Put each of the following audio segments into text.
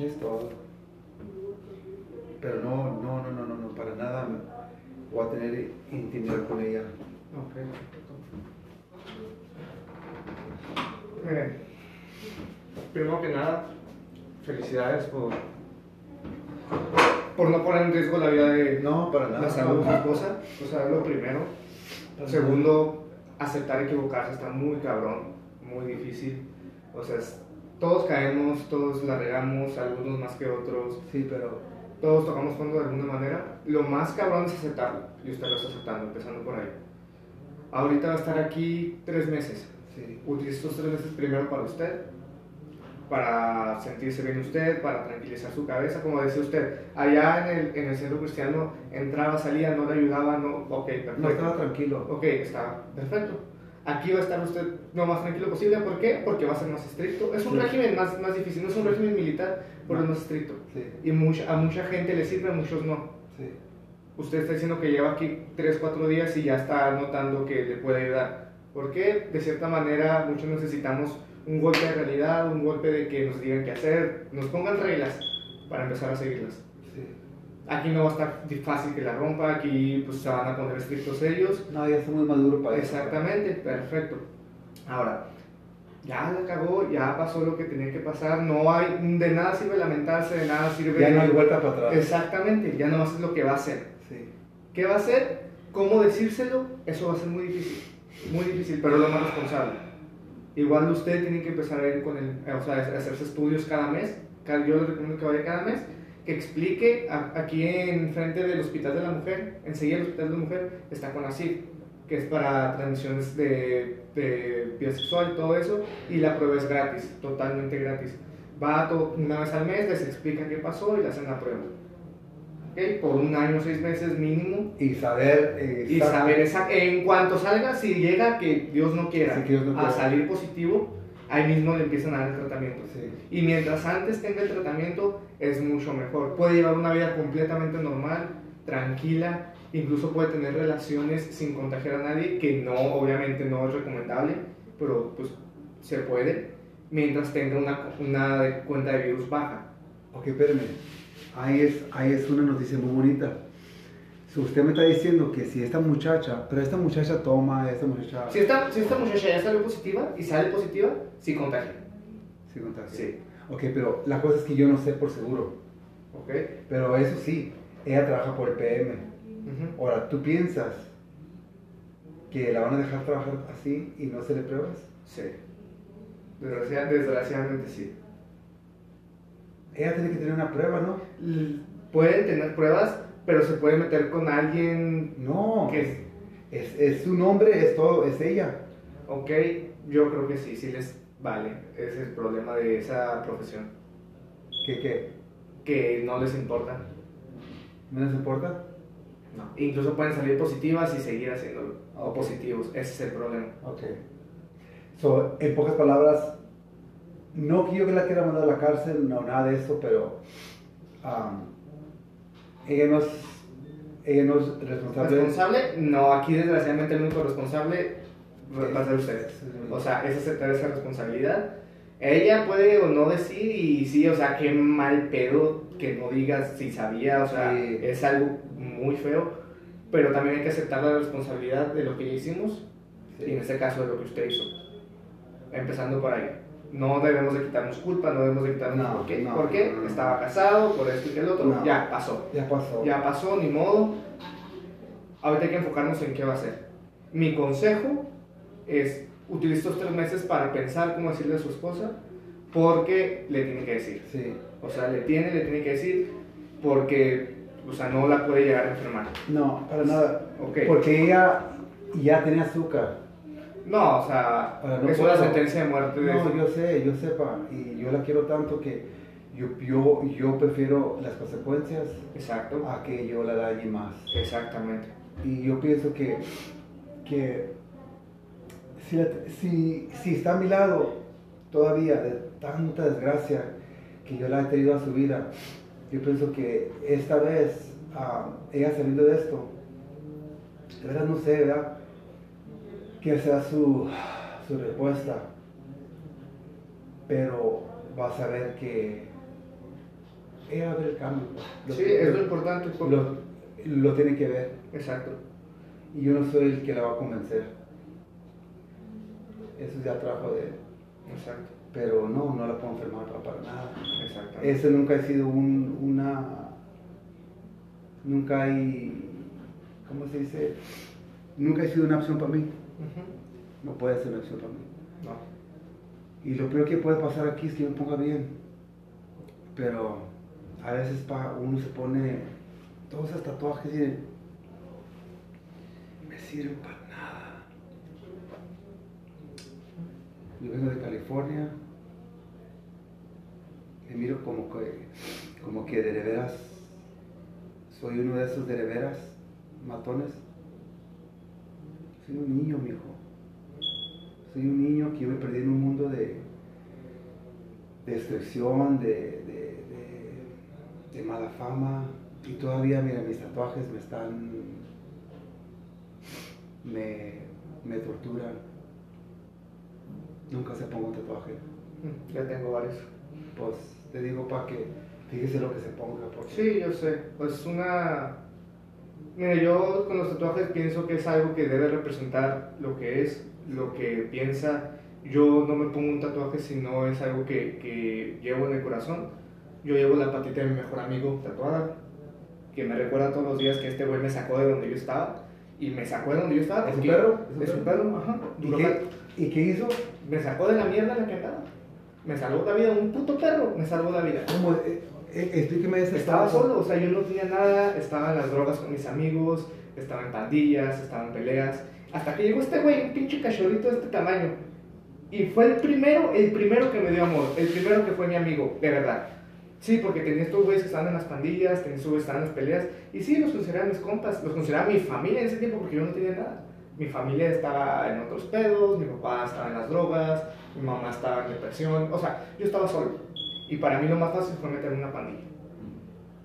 Y es todo. Pero no, no, no, no, no, no, para nada voy a tener intimidad con ella. Primero que nada, felicidades por, por no poner en riesgo la vida de No, para nada. la salud de esposa. O sea, es lo primero. Para Segundo, aceptar equivocarse está muy cabrón, muy difícil. O sea, es- todos caemos, todos la regamos, algunos más que otros. Sí, pero Todos tocamos fondo de alguna manera. Lo más cabrón es aceptarlo. Y usted lo está aceptando, empezando por ahí. Ahorita va a estar aquí tres meses. sí. Utilice estos tres meses primero para usted, para sentirse bien usted, para tranquilizar su cabeza. Como decía usted, allá en el, en el centro cristiano entraba, salía, no le ayudaba, no. Ok, perfecto. No estaba tranquilo. Ok, está perfecto. Aquí va a estar usted lo más tranquilo posible. ¿Por qué? Porque va a ser más estricto. Es un Sí. régimen más, más difícil, no es un régimen militar, pero es más estricto. Sí, Y mucha, a mucha gente le sirve, a muchos no. sí. Usted está diciendo que lleva aquí 3, 4 días y ya está notando que le puede ayudar. ¿Por qué? De cierta manera, muchos necesitamos un golpe de realidad, un golpe de que nos digan qué hacer, nos pongan reglas para empezar a seguirlas. Aquí no va a estar fácil que la rompa, aquí pues se van a poner estrictos ellos. No, ya está muy maduro para eso. Exactamente, perfecto. Ahora, ya la cagó, ya pasó lo que tenía que pasar, no hay, de nada sirve lamentarse, de nada sirve... Ya no hay vuelta para atrás. Exactamente, ya no es lo que va a hacer. Sí. ¿Qué va a hacer? ¿Cómo decírselo? Eso va a ser muy difícil, muy difícil, pero lo más responsable. Igual usted tiene que empezar a ir con el, o sea, a hacerse estudios cada mes. Cada- Yo le recomiendo que vaya cada mes, que explique a- aquí en frente del Hospital de la Mujer, enseguida el Hospital de la Mujer está con ASID, que es para transmisiones de, de vida sexual y todo eso, y la prueba es gratis, totalmente gratis. Va to- una vez al mes, les explica qué pasó y le hacen la prueba. ¿Ok? Por un año, seis meses mínimo, Y saber. eh, y sa- saber esa- en cuanto salga, si llega que Dios no quiera Sí, Dios no a salir positivo, ahí mismo le empiezan a dar el tratamiento. Sí. Y mientras antes tenga el tratamiento, es mucho mejor. Puede llevar una vida completamente normal, tranquila, incluso puede tener relaciones sin contagiar a nadie, que no, obviamente no es recomendable, pero pues se puede, mientras tenga una, una cuenta de virus baja. Ok, espérame. Ahí es, ahí es una noticia muy bonita. Si usted me está diciendo que si esta muchacha, pero esta muchacha toma, esta muchacha Si esta, si esta muchacha ya salió positiva y sale positiva, sí contagia. sí contagia. Sí. Ok, pero la cosa es que yo no sé por seguro. ¿Ok? Pero eso sí, ella trabaja por el PM. Ahora, ¿tú piensas que la van a dejar trabajar así y no se le pruebas? Sí. Desgracia- desgraciadamente sí. Ella tiene que tener una prueba, ¿no? L- Pueden tener pruebas, pero se puede meter con alguien No. que, Es, es su nombre, es todo, es ella. ok, yo creo que sí, sí les vale. Es el problema de esa profesión. ¿Qué, qué? Que no les importa. ¿No les importa? No. Incluso pueden salir positivas y seguir haciéndolo. O Ok. positivos. Ese es el problema. Ok. So, en pocas palabras, no que yo que la quiera mandar a la cárcel, no, nada de eso, pero um, ella no es, ella no es responsable. ¿Responsable? No, aquí desgraciadamente el único responsable va a ser usted. Es- es- O sea, es aceptar esa responsabilidad. Ella puede o no decir y sí, o sea, qué mal pedo que no digas si sabía, o sea, Sí. es algo muy feo, pero también hay que aceptar la responsabilidad de lo que ya hicimos sí. y en este caso de lo que usted hizo. Empezando por ahí. No debemos de quitarnos culpa, no debemos de quitarnos No, por qué. no, ¿Por qué? no. Estaba casado, por esto y que el otro. Ya pasó. Ya pasó. Ya pasó, ni modo. Ahorita hay que enfocarnos en qué va a hacer. Mi consejo es utilice estos tres meses para pensar cómo decirle a su esposa, porque le tiene que decir. Sí. O sea, le tiene, le tiene que decir, porque, o sea, no la puede llegar a enfermar. No, para nada. Ok. Porque ella ya tenía azúcar. No, o sea, no es puedo. una sentencia de muerte de No, yo sé, yo sepa. Y yo la quiero tanto que yo, yo, yo prefiero las consecuencias Exacto, a que yo la dañe más. exactamente. Y yo pienso que, que si, la- si, si está a mi lado todavía de tanta desgracia que yo la he tenido a su vida, yo pienso que esta vez, ah, ella saliendo de esto, de verdad no sé, ¿verdad? Que sea su, su respuesta, pero vas a ver que ella va a ver el cambio. Lo- Sí, es lo importante. pues. lo, lo tiene que ver. Exacto. Y yo no soy el que la va a convencer. Eso es ya trabajo de él. Exacto. Pero no, no la puedo enfermar para, para nada. Exactamente. Ese nunca ha sido un, una... Nunca hay... ¿Cómo se dice? Nunca ha sido una opción para mí. No puede ser una opción para mí. No. Y lo peor que puede pasar aquí es que me ponga bien. Pero a veces pa, uno se pone todos esos tatuajes y me sirven para nada. Yo vengo de California. Me miro como que, como que de veras soy uno de esos de veras matones. Soy un niño, mijo. Soy un niño que yo me perdí en un mundo de, de destrucción, de, de, de- de mala fama. Y todavía, mira, mis tatuajes me están. me, me torturan. Nunca se pongo un tatuaje. Mm, Ya tengo varios. Pues te digo para que fíjese lo que se ponga. Porque Sí, yo sé. Pues una. Mira, yo con los tatuajes pienso que es algo que debe representar lo que es, lo que piensa. Yo no me pongo un tatuaje si no es algo que, que llevo en el corazón. Yo llevo la patita de mi mejor amigo tatuada, que me recuerda todos los días que este güey me sacó de donde yo estaba. Y me sacó de donde yo estaba. ¿Es un perro? ¿Es un perro? ajá. ¿Y qué, ¿Y qué hizo? Me sacó de la mierda en la que andaba. Me salvó la vida, un puto perro me salvó la vida. ¿Cómo? Eh, eh, explíqueme ese Estaba solo, o sea, yo no tenía nada, estaba en las drogas con mis amigos, estaba en pandillas, estaba en peleas. Hasta que llegó este güey, un pinche cachorrito de este tamaño. Y fue el primero, el primero que me dio amor, el primero que fue mi amigo, de verdad. Sí, porque tenía estos güeyes que estaban en las pandillas, tenía estos güeyes que estaban en las peleas. Y sí, los consideraba mis compas, los consideraba mi familia en ese tiempo porque yo no tenía nada. Mi familia estaba en otros pedos, mi papá estaba en las drogas, mi mamá estaba en depresión. O sea, yo estaba solo. Y para mí lo más fácil fue meterme en una pandilla.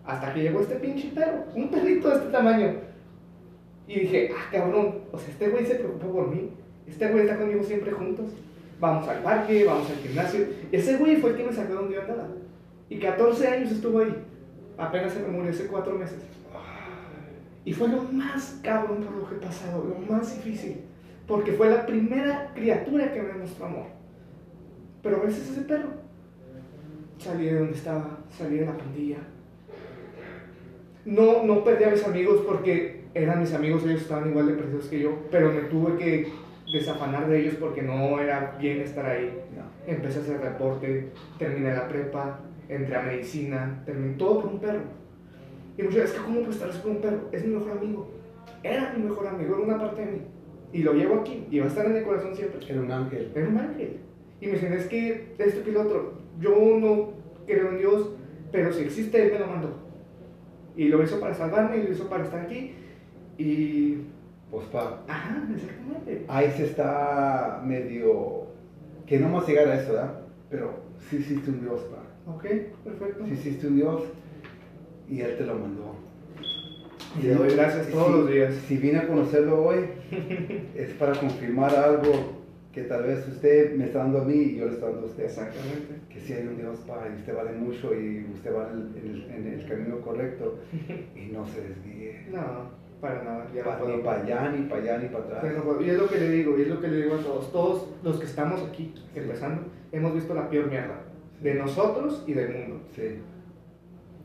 Hasta que llegó este pinche perro, un perrito de este tamaño. Y dije, ah, cabrón, o sea, este güey se preocupó por mí. Este güey está conmigo siempre juntos. Vamos al parque, vamos al gimnasio. Ese güey fue el que me sacó de donde yo andaba. Y 14 años estuvo ahí. Apenas se me murió hace 4 meses. Y fue lo más cabrón por lo que he pasado, lo más difícil. Porque fue la primera criatura que me mostró amor. Pero gracias a ese perro, salí de donde estaba, salí de la pandilla. No, no perdí a mis amigos porque eran mis amigos, ellos estaban igual de perdidos que yo, pero me tuve que desafanar de ellos porque no era bien estar ahí. No. Empecé a hacer deporte, terminé la prepa, entré a medicina, terminé todo por un perro. Y muchas veces, ¿cómo puedes estar con un perro? Es mi mejor amigo. Era mi mejor amigo, era una parte de mí. Y lo llevo aquí, y va a estar en el corazón siempre. Era un ángel. Era un ángel. Y me dicen, es que esto que lo otro, yo no creo en Dios, pero si existe, Él me lo mandó. Y lo hizo para salvarme, y lo hizo para estar aquí. Y. Pues pa, Ajá, exactamente. ahí se está medio. Que no vamos a llegar a eso, ¿verdad? Pero sí existe un Dios, pa. Ok, perfecto. Sí existe un Dios y Él te lo mandó. Y le doy gracias todos Si- los días. Si vine a conocerlo hoy, es para confirmar algo que tal vez usted me está dando a mí y yo le estoy dando a usted. Exactamente. Que sí hay un Dios, pa, y usted vale mucho y usted va en el, en el camino correcto y no se desvíe. No, para nada. Ya no Pa- puedo. ni para allá, ni para allá, ni para atrás. no puedo. Y es lo que le digo, y es lo que le digo a todos. Todos los que estamos aquí, Sí. empezando, hemos visto la peor mierda. De nosotros y del mundo. Sí.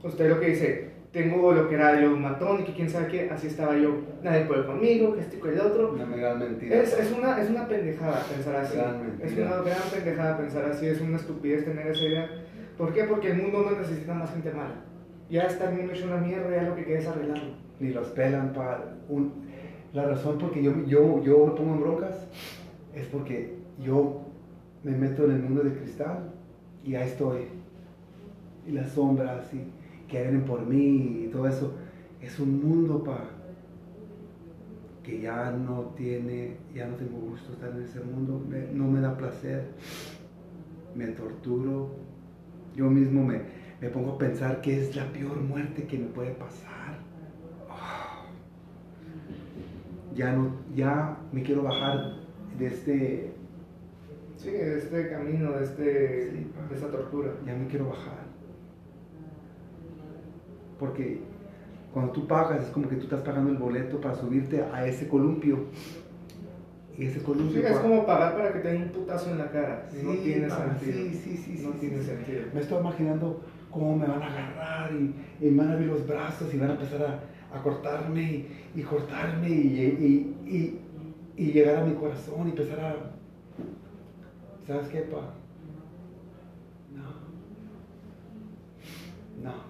Usted lo que dice, tengo lo que era yo un matón y que quién sabe qué, así estaba yo. Nadie puede conmigo, que esto y que el otro. Una gran mentira. Es, es, una, es una pendejada pensar así. Gran es una gran pendejada pensar así, es una estupidez tener esa idea. ¿Por qué? Porque el mundo no necesita más gente mala. Ya está el mundo hecho una mierda, ya lo que queda es arreglarlo. Ni los pelan para un... La razón por que yo, yo, yo me pongo en broncas es porque yo me meto en el mundo de cristal y ahí estoy. Y las sombras y que vienen por mí y todo eso. Es un mundo pa, que ya no tiene, ya no tengo gusto estar en ese mundo. me- no me da placer. Me torturo. Yo mismo me, me pongo a pensar que es la peor muerte que me puede pasar. Ah. Ya no, ya me quiero bajar de este, Sí, de este camino, de, este, Sí. de esta tortura. ya me quiero bajar. Porque cuando tú pagas es como que tú estás pagando el boleto para subirte a ese columpio. Y ese columpio... Sí, es como pagar para que te den un putazo en la cara. no Sí, tiene pa, sentido. Sí, sí, sí. no sí, tiene sí. sentido. Me estoy imaginando cómo me van a agarrar y, y me van a abrir los brazos y van a empezar a, a cortarme y, y cortarme y llegar a mi corazón y empezar a... ¿Sabes qué, pa? No. No.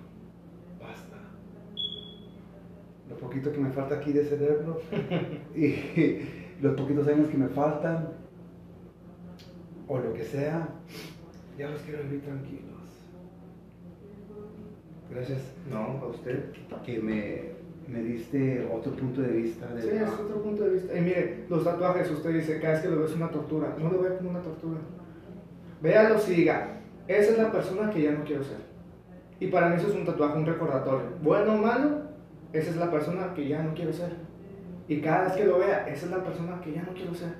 Lo poquito que me falta aquí de cerebro y los poquitos años que me faltan o lo que sea, ya los quiero vivir tranquilos. Gracias No, a usted. que me, me diste otro punto de vista. De, Sí, es otro punto de vista. Y mire, los tatuajes, usted dice, cada vez que lo ve es una tortura. No lo vea como una tortura. Véalo y diga, esa es la persona que ya no quiero ser. Y para mí eso es un tatuaje, un recordatorio. Bueno o malo, esa es la persona que ya no quiero ser. Y cada vez que lo vea, esa es la persona que ya no quiero ser.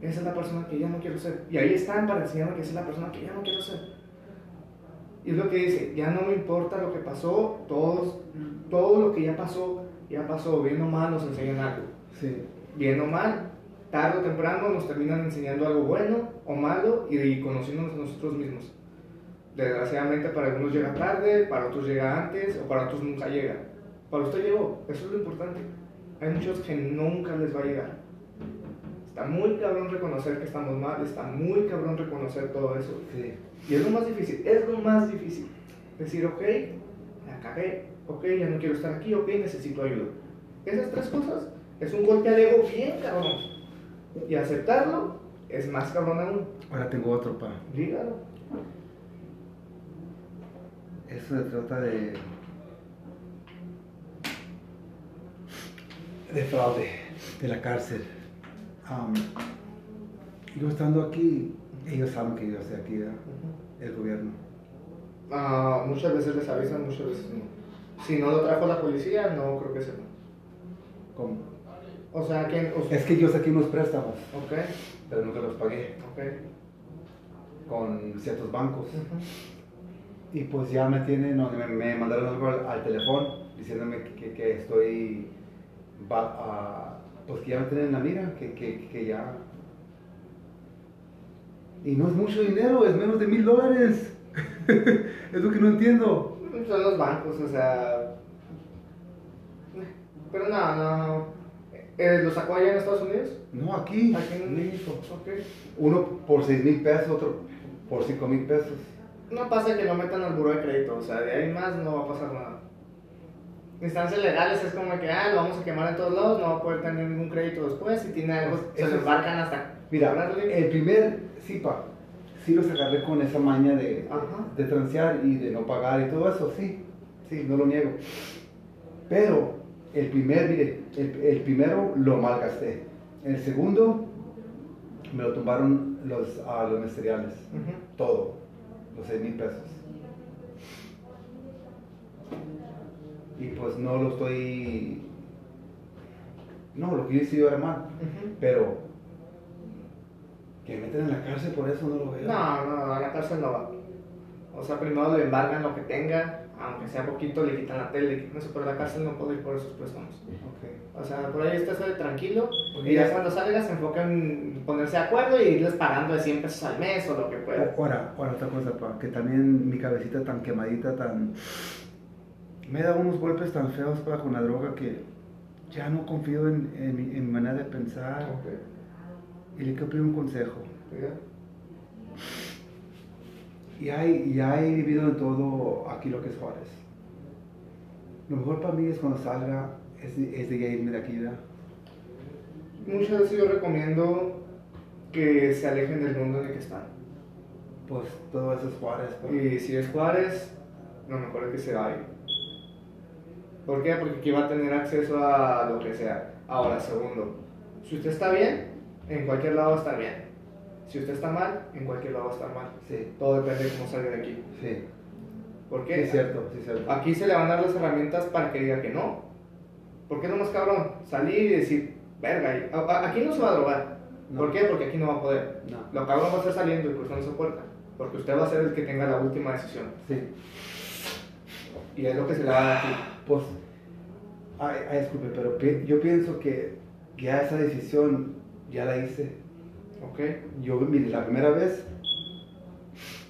Esa es la persona que ya no quiero ser. Y ahí están para enseñarme que esa es la persona que ya no quiero ser. Y es lo que dice, ya no me importa lo que pasó, todos, todo lo que ya pasó, ya pasó, bien o mal nos enseñan algo. Sí, Bien o mal, tarde o temprano nos terminan enseñando algo bueno o malo y, y conociéndonos a nosotros mismos. Desgraciadamente para algunos llega tarde, para otros llega antes o para otros nunca llega. Para usted llegó, eso es lo importante. Hay muchos que nunca les va a llegar. Está muy cabrón reconocer que estamos mal, está muy cabrón reconocer todo eso. sí. Y es lo más difícil, es lo más difícil. Decir, ok, la cagué, ok, ya no quiero estar aquí, ok, necesito ayuda. Esas tres cosas es un golpe al ego bien cabrón. Y aceptarlo es más cabrón aún. Ahora tengo otro, pa. Dígalo. Eso se trata de. De fraude, de la cárcel. Yo estando aquí, ellos saben que yo estoy aquí, ¿verdad? el gobierno. Ah, muchas veces les avisan, muchas veces no. Si no lo trajo la policía, no creo que sepan. ¿Cómo? O sea, que... o- Es que yo saqué unos préstamos, Ok, pero nunca los pagué ok. con ciertos bancos. Y pues ya me tienen, me, me mandaron algo al, al teléfono diciéndome que, que estoy, va, a- pues que ya me tienen en la mira, que, que, que ya... Y no es mucho dinero, es menos de mil dólares. es lo que no entiendo. Son los bancos, o sea... Pero no, no... Eh, ¿Lo sacó allá en Estados Unidos? No, aquí, Aquí en México. Ok. Uno por seis mil pesos, otro por cinco mil pesos. No pasa que lo metan al buró de crédito, o sea, de ahí más no va a pasar nada. Instancias legales es como que, ah, lo vamos a quemar en todos lados, no va a poder tener ningún crédito después, si tiene algo, se lo embarcan hasta Mira, cobrarle. el primer, sí, pa, sí los agarré con esa maña de, Ajá. de transear y de no pagar y todo eso, sí, sí, no lo niego. Pero el primer, mire, el, el primero lo malgasté. El segundo me lo tumbaron los, a los ministeriales, Ujú. todo, los seis mil pesos. Y pues no lo estoy... No, lo que yo hice yo era mal. Pero que me meten en la cárcel por eso no lo veo. No, no, a la cárcel no va. O sea, primero le embargan lo que tenga, aunque sea poquito, le quitan la tele, le quitan eso, pero a la cárcel no puede ir por esos préstamos. Ok. O sea, por ahí está sale tranquilo y ya cuando salga se enfoca en ponerse de acuerdo y irles pagando de 100 pesos al mes o lo que pueda. Ahora, ahora otra cosa, pa, que también mi cabecita tan quemadita, tan... Me da unos golpes tan feos pa, con la droga que ya no confío en, en mi, en mi manera de pensar Ok. y le quiero pedir un consejo. ¿Ya? Y hay, ya he vivido en todo aquí lo que es Juárez. Lo mejor para mí es cuando salga, es de, es de irme de aquí, ¿verdad? Muchas veces yo recomiendo que se alejen del mundo en el que están. Pues todo eso es Juárez. Y si es Juárez, lo mejor es que se vaya. ¿Por qué? Porque aquí va a tener acceso a lo que sea. Ahora, segundo, si usted está bien, en cualquier lado va a estar bien. Si usted está mal, en cualquier lado va a estar mal. Sí, Todo depende de cómo salga de aquí. sí. ¿Por Sí, qué? es cierto, sí, cierto. Aquí se le van a dar las herramientas para que diga que no. Porque es lo más cabrón, salir y decir, verga, aquí no se va a drogar. No. ¿Por qué? Porque aquí no va a poder. No. Lo cabrón va a ser saliendo y cruzando esa puerta. Porque usted va a ser el que tenga la última decisión. Sí. Y es lo que se le da aquí. Pues, ay, ay, disculpe, pero pi- yo pienso que ya esa decisión ya la hice. ¿Ok? Yo, mire, la primera vez,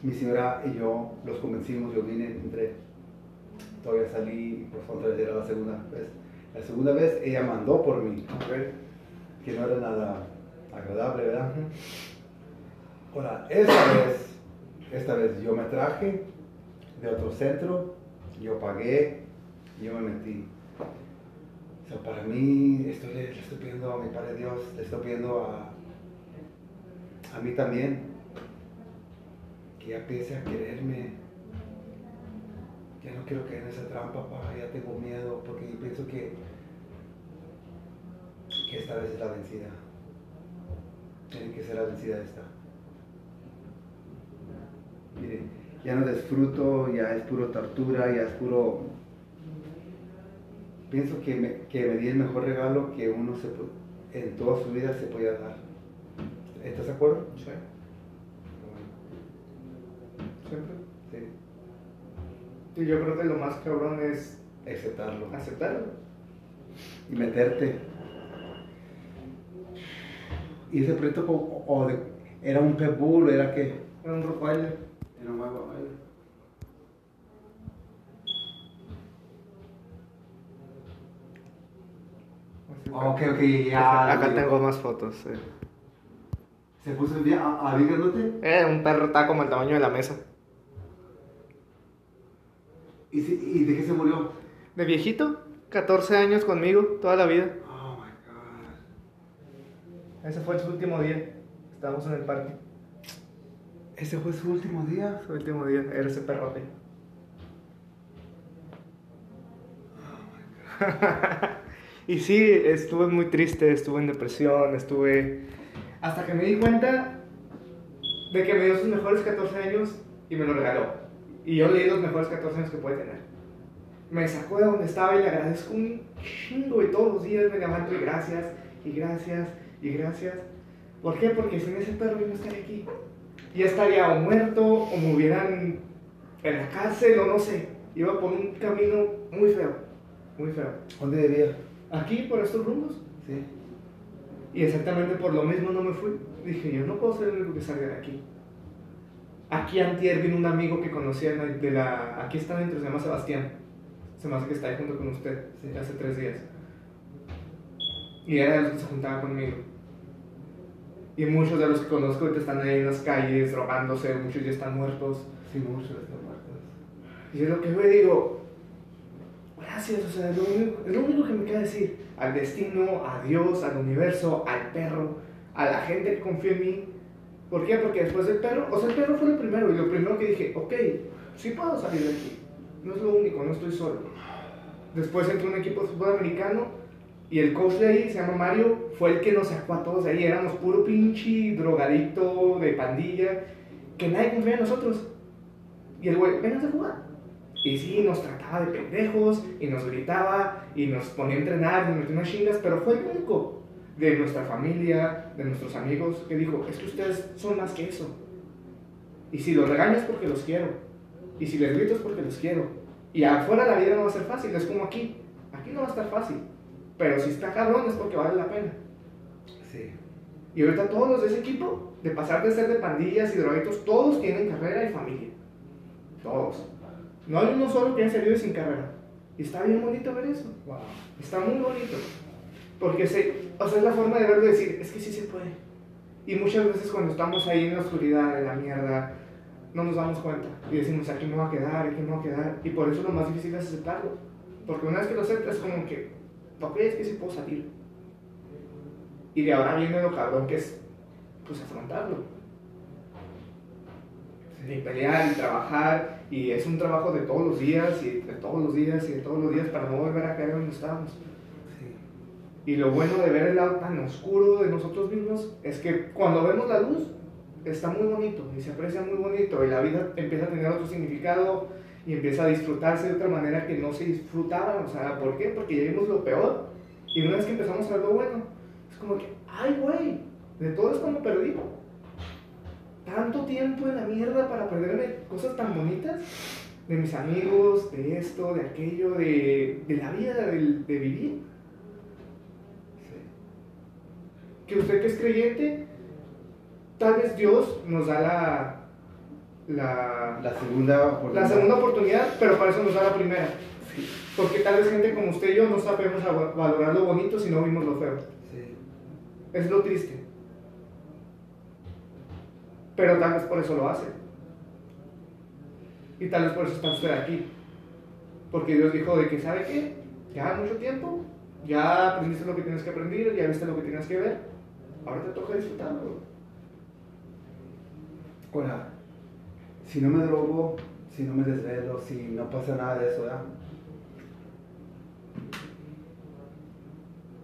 mi señora y yo los convencimos, yo vine, entré, todavía salí, pues otra vez era la segunda vez. La segunda vez ella mandó por mí, Ok. que no era nada agradable, ¿verdad? Ahora, esta vez, esta vez yo me traje de otro centro, yo pagué, yo me metí. O sea, para mí, estoy, le estoy pidiendo a mi Padre Dios, le estoy pidiendo a, a mí también, que ya empiece a quererme. Ya no quiero caer en esa trampa, papá, ya tengo miedo, porque yo pienso que, que esta vez es la vencida. Tiene que ser la vencida esta. Mire, ya no disfruto, ya es puro tortura, ya es puro... Pienso que me, que me di el mejor regalo que uno se, en toda su vida se podía dar. ¿Estás de acuerdo? Sí. Siempre. Sí. Y yo creo que lo más cabrón es Aceptarlo. aceptarlo. Y meterte. ¿Y ese proyecto o de- era un pet bull, era qué? Era un Rottweiler. Era un huevo. Ok, ok, ya. Acá tengo más fotos. ¿Se puso el día a, a bien grandote? Eh, un perro está como el tamaño de la mesa. ¿Y, si- ¿Y de qué se murió? De viejito, 14 años conmigo, toda la vida. Oh my god. Ese fue su último día. Estábamos en el parque. Ese fue su último día. Su último día, era ese perrote. y sí, estuve muy triste, estuve en depresión, estuve... Hasta que me di cuenta de que me dio sus mejores 14 años y me lo regaló. Y yo leí los mejores 14 años que puede tener. Me sacó de donde estaba y le agradezco un chingo y todos los días me levanto y gracias, y gracias, y gracias. ¿Por qué? Porque sin ese perro yo no estaría aquí. Ya estaría o muerto o me hubieran en la cárcel o no sé. Iba por un camino muy feo, muy feo. ¿Dónde debía? Aquí, por estos rumbos. Sí. Y exactamente por lo mismo no me fui. Dije, yo no puedo ser el único que salga de aquí. Aquí antier vino un amigo que conocía de la... Aquí está dentro, se llama Sebastián. Se me hace que está ahí junto con usted, Sí. hace tres días. Y era el que se juntaba conmigo. Y muchos de los que conozco ahorita están ahí en las calles, drogándose, muchos ya están muertos. Sí, muchos están muertos. Y es lo que yo digo, gracias, o sea, es lo, único, es lo único que me queda decir. Al destino, a Dios, al universo, al perro, a la gente que confía en mí. ¿Por qué? Porque después del perro, o sea, el perro fue lo primero, y lo primero que dije, ok, sí puedo salir de aquí. No es lo único, no estoy solo. Después entró un equipo de fútbol americano, y el coach de ahí, se llama Mario, fue el que nos sacó a todos de ahí. Éramos puro pinche drogadicto de pandilla, que nadie confía en nosotros. Y el güey, vengas a jugar. Y sí, nos trataba de pendejos, y nos gritaba, y nos ponía a entrenar, y nos metía unas chingas, pero fue el único de nuestra familia, de nuestros amigos, que dijo, es que ustedes son más que eso. Y si los regaño es porque los quiero. Y si les grito es porque los quiero. Y afuera la vida no va a ser fácil, es como aquí. Aquí no va a estar fácil. Pero si está cabrón es porque vale la pena. Sí. Y ahorita todos los de ese equipo, de pasar de ser de pandillas y drogadictos, todos tienen carrera y familia. Todos. No hay uno solo que haya salido sin carrera. Y está bien bonito ver eso. Wow. Está muy bonito. Porque se, o sea, es la forma de verlo y decir, es que sí se puede. Y muchas veces cuando estamos ahí en la oscuridad, en la mierda, no nos damos cuenta. Y decimos, aquí me va a quedar, aquí me va a quedar. Y por eso lo más difícil es aceptarlo. Porque una vez que lo aceptas, como que, ok, es que sí puedo salir. Y de ahora viene lo cabrón que es, pues, afrontarlo. Y pelear y trabajar. Y es un trabajo de todos los días, y de todos los días, y de todos los días para no volver a caer donde estábamos. Y lo bueno de ver el lado tan oscuro de nosotros mismos es que cuando vemos la luz está muy bonito y se aprecia muy bonito y la vida empieza a tener otro significado y empieza a disfrutarse de otra manera que no se disfrutaba. O sea, ¿por qué? Porque ya vimos lo peor y una vez que empezamos a ver lo bueno, es como que, ay, güey, de todo esto me perdí. Tanto tiempo en la mierda para perderme cosas tan bonitas. de mis amigos, de esto, de aquello, de, de la vida, de, de vivir. Que usted que es creyente, tal vez Dios nos da la, la, La segunda la segunda oportunidad, pero para eso nos da la primera. Sí. Porque tal vez gente como usted y yo no sabemos valorar lo bonito si no vimos lo feo. Sí. Es lo triste. Pero tal vez por eso lo hace. Y tal vez por eso está usted aquí. Porque Dios dijo de que, ¿sabe qué? Ya mucho tiempo, ya aprendiste lo que tienes que aprender, ya viste lo que tienes que ver. Ahora te toca disfrutarlo. Ahora, si no me drogo, si no me desvelo, si no pasa nada de eso, ¿verdad?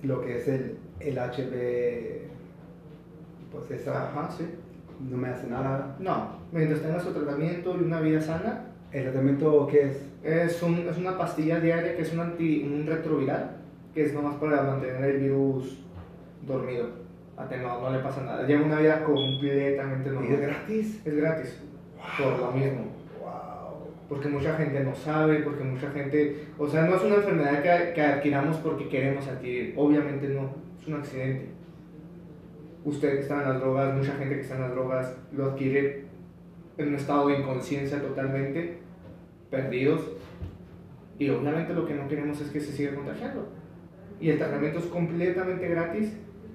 Lo que es el, el HB, pues esa Ajá, sí. no me hace nada. No, mientras tenga su tratamiento y una vida sana, ¿El tratamiento qué es? es, un- es una pastilla diaria que es un, anti, un retroviral, que es nomás para mantener el virus dormido. A no, no le pasa nada. Lleva una vida completamente ¿Y es normal. gratis? Es gratis, por lo mismo. Wow. Porque mucha gente no sabe, porque mucha gente... O sea, no es una enfermedad que, que adquiramos porque queremos adquirir. Obviamente no, es un accidente. Usted que está en las drogas, mucha gente que está en las drogas, lo adquiere en un estado de inconsciencia totalmente, perdidos. Y obviamente lo que no queremos es que se siga contagiando. Y el tratamiento es completamente gratis.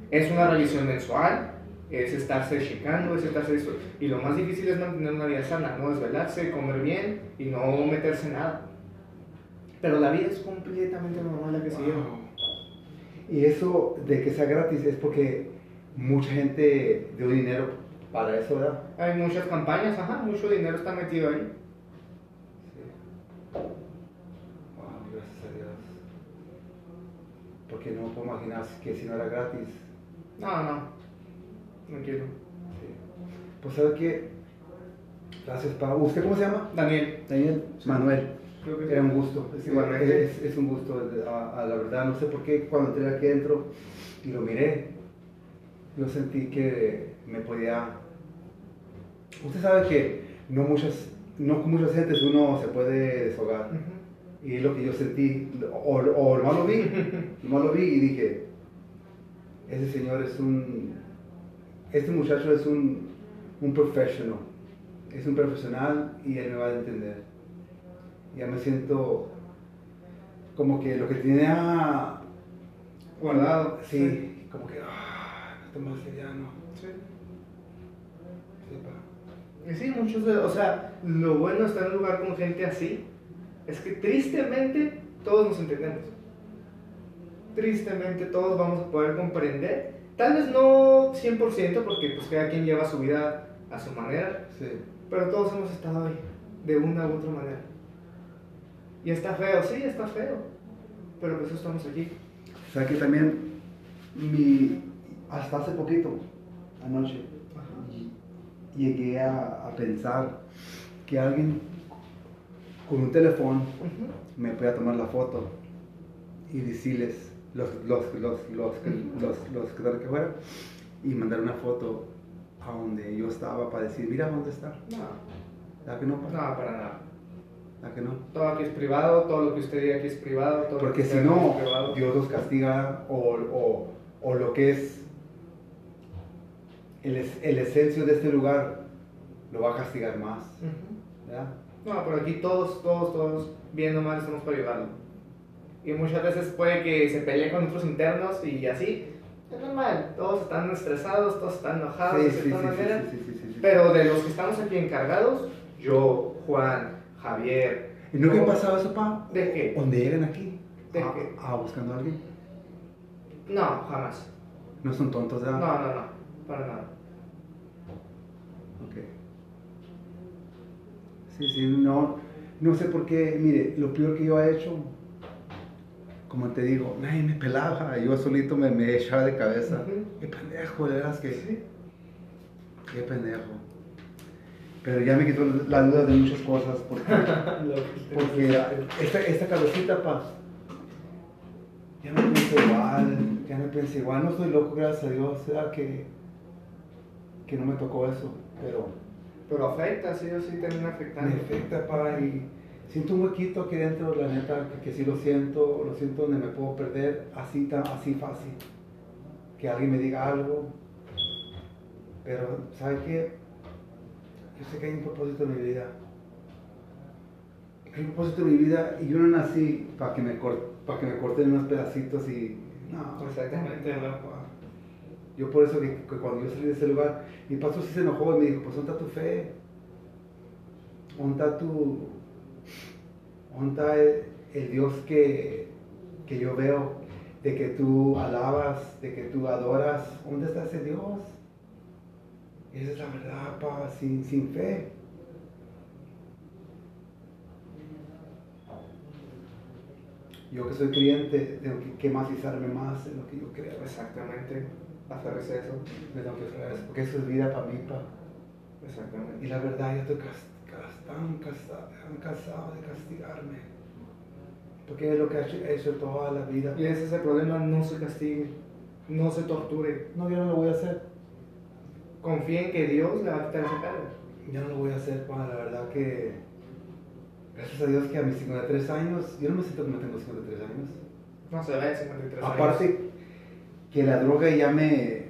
Es una revisión mensual, es estarse checando, es estarse eso. Y lo más difícil es mantener una vida sana, no desvelarse, comer bien y no meterse en nada. Pero la vida es completamente normal la que se lleva. Wow. Y eso de que sea gratis es porque mucha gente dio dinero para eso, ¿verdad? Hay muchas campañas, ajá, mucho dinero está metido ahí. Sí. Wow, gracias a Dios. Porque no puedo imaginar que si no era gratis. No, no, tranquilo. Sí. Pues sabe que, gracias para ¿Usted cómo se llama? Daniel, Daniel Manuel. creo que sí. Era un gusto. Es, Igualmente. es, es un gusto, a, a la verdad. No sé por qué cuando entré aquí adentro y lo miré, yo sentí que me podía. Usted sabe que no muchas, no con muchas gentes uno se puede deshogar. Y es lo que yo sentí, o, o nomás lo vi, nomás lo vi y dije, ese señor es un, este muchacho es un, un professional, es un profesional y él me va a entender. Ya me siento como que lo que tenía Guardado. sí, como que, ah, esto más seriano. Sí. Sí. Y sí, muchos o sea, lo bueno de estar en un lugar con gente así es que tristemente todos nos entendemos. Tristemente todos vamos a poder comprender. Tal vez no 100% porque pues cada quien lleva su vida a su manera, Sí. pero todos hemos estado ahí de una u otra manera. Y está feo, sí, está feo. Pero por eso estamos aquí. O sea que también, mi, hasta hace poquito, anoche, llegué a, a pensar que alguien con un teléfono me podía tomar la foto y decirles los, los, los, los, que- los, que que fuera y mandar una foto a donde yo estaba para decir, mira dónde está. No, ¿La que no? pa? no, para nada. ¿La que no? Todo aquí es privado, todo lo que usted diga aquí es privado. Todo lo Porque que si no, es. Dios los castiga o, o, o lo que es el, es- el esencio de este lugar lo va a castigar más. Ujú. ¿verdad? No, pero aquí todos, todos, todos, bien o mal, estamos para ayudarlo. Y muchas veces puede que se pelee con otros internos y así. Es normal, todos están estresados, todos están enojados Sí, de sí, sí, cierta sí, manera. sí, sí, sí, sí. Pero de los que estamos aquí encargados, yo, Juan, Javier. ¿Y no que yo- pasado eso, pa? ¿De qué? Donde llegan aquí ¿De a, qué? a buscando a alguien. No, jamás. No son tontos, No, ¿verdad? no, no, para nada. Ok. Sí, sí, no, no sé por qué. Mire, lo peor que yo he hecho, como te digo, nadie me pelaba. Yo solito me, me echaba de cabeza. Qué pendejo, de veras que. Sí. Qué pendejo. Pero ya me quitó la duda de muchas cosas porque, porque esta, esta cabecita, pa, ya no pienso igual, ya no pienso igual. No estoy loco, gracias a Dios, sea que, que no me tocó eso, pero Pero afecta, sí o sí termina me afectando. afecta, pa, y, siento un huequito aquí dentro, la neta, que, que sí lo siento, lo siento donde me puedo perder así, tan, así fácil. Que alguien me diga algo. Pero, ¿sabe qué? Yo sé que hay un propósito en mi vida. Hay un propósito en mi vida y yo no nací para que me, para que me corten unos pedacitos y... No, Exactamente, no. Yo por eso que, que cuando yo salí de ese lugar, mi pastor sí se enojó y me dijo, pues ¿dónde está tu fe? ¿Dónde está tu... ¿Dónde está el, el Dios que, que yo veo? De que tú alabas, de que tú adoras. ¿Dónde está ese Dios? Y esa es la verdad, pa, sin, sin fe. Yo que soy creyente, tengo que, que macizarme más en lo que yo creo. Exactamente. A eso. Me tengo que a eso, porque eso es vida para mí, pa. Y Exactamente. la verdad, yo estoy cas- cas- tan, cansado, tan cansado de castigarme. Porque es lo que he hecho, he hecho toda la vida. Y ese es el problema, no se castigue, no se torture. No, yo no lo voy a hacer. Confíe en que Dios le va a quitar esa carga. Yo no lo voy a hacer, pa. La verdad que... Gracias a Dios que a mis 53 años, yo no me siento como tengo 53 años. No se ve 53 años. Aparte que la droga ya me...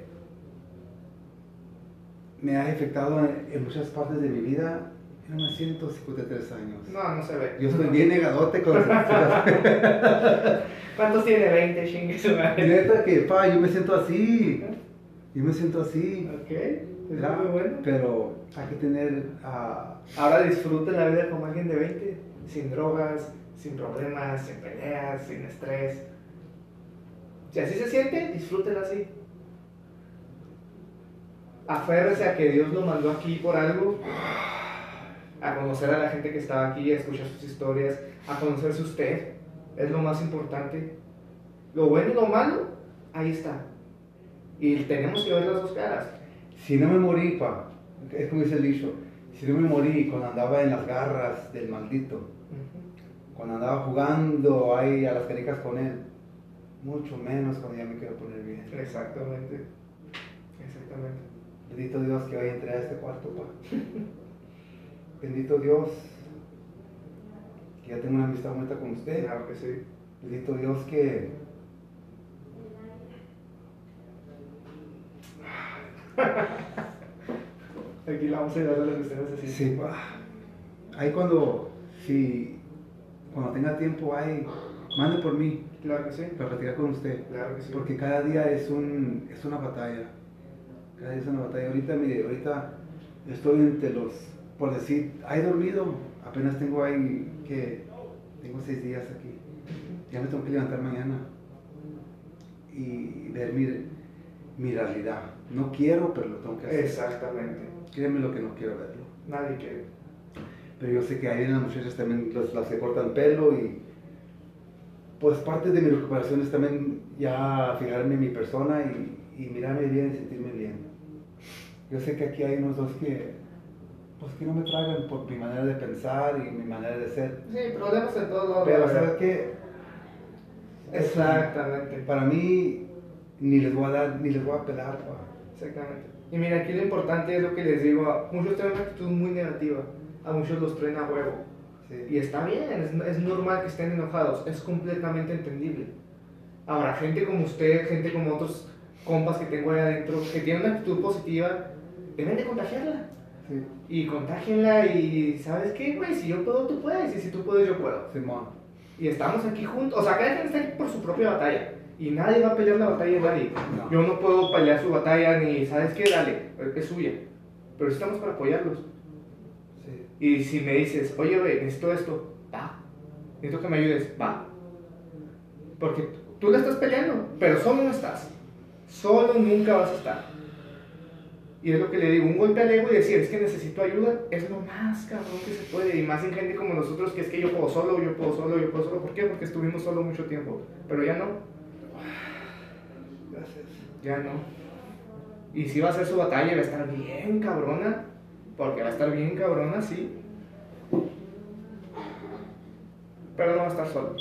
Me ha afectado en, en muchas partes de mi vida. Yo me siento 53 años. No, no se ve. Yo estoy bien negadote con las ¿Cuántos tiene? 20, chingue su madre. Neta que, pa, yo me siento así. Yo me siento así. Ok, es ¿verdad? muy bueno. Pero hay que tener. ah, Ahora disfrute la vida como alguien de 20, sin drogas, sin problemas, sin peleas, sin estrés. Si así se siente, disfrútela así. Aférrese a que Dios lo mandó aquí por algo, a conocer a la gente que estaba aquí, a escuchar sus historias, a conocerse usted, es lo más importante. Lo bueno y lo malo, ahí está. Y tenemos que ver las dos caras. si no me morí, pa, es como dice el dicho. Si no me morí cuando andaba en las garras del maldito, cuando andaba jugando ahí a las canicas con él, mucho menos cuando ya me quiero poner bien. Exactamente. Exactamente. Bendito Dios que hoy entré a este cuarto, pa. Bendito Dios que ya tengo una amistad bonita con usted. Claro que sí. Bendito Dios que Aquí la vamos a ayudar a lo que usted necesite. Sí. Ahí cuando, si, cuando tenga tiempo, ahí, mande por mí Claro que sí. para platicar con usted. Claro que sí. Porque cada día es, un, es una batalla. Cada día es una batalla. Ahorita, mire, ahorita estoy entre los, por decir, he dormido, apenas tengo ahí que, tengo seis días aquí. Ya me tengo que levantar mañana y ver mi, mi realidad. No quiero, pero lo tengo que hacer. Exactamente. Créeme lo que no quiero verlo. Nadie quiere. Pero yo sé que hay unas muchachas también las, las que cortan pelo y pues parte de mi recuperación es también ya fijarme en mi persona y, y mirarme bien y sentirme bien. Yo sé que aquí hay unos dos que pues que no me tragan por mi manera de pensar y mi manera de ser. Sí, problemas en todos lados. Pero la sabes que Exactamente. para mí ni les voy a dar ni les voy a pelar. pa. Exactamente. Y mira, aquí lo importante es lo que les digo. a- Muchos tienen una actitud muy negativa. A muchos los traen a huevo. Sí. Y está bien, es, es normal que estén enojados, es completamente entendible. Ahora, gente como usted, gente como otros compas que tengo ahí adentro, que tienen una actitud positiva, deben de contagiarla. Sí. Y contágienla y, ¿sabes qué, güey? Si yo puedo, tú puedes, y si tú puedes, yo puedo. Simón. Y estamos aquí juntos, o sea, cada quien está aquí por su propia batalla. Y nadie va a pelear la batalla de nadie. No. Yo no puedo pelear su batalla, ni, ¿sabes qué? Dale, es suya. Pero estamos para apoyarlos. Sí. Y si me dices, oye, güey, necesito esto, va. Necesito que me ayudes, va. Porque tú la estás peleando, pero solo no estás. Solo nunca vas a estar. Y es lo que le digo, un golpe al ego y decir, es que necesito ayuda, es lo más cabrón que se puede. Y más en gente como nosotros, que es que yo puedo solo, yo puedo solo, yo puedo solo. ¿Por qué? Porque estuvimos solo mucho tiempo. Pero ya no, Gracias. ya no. Y si va a ser su batalla, va a estar bien cabrona. Porque va a estar bien cabrona, sí. Pero no va a estar solo.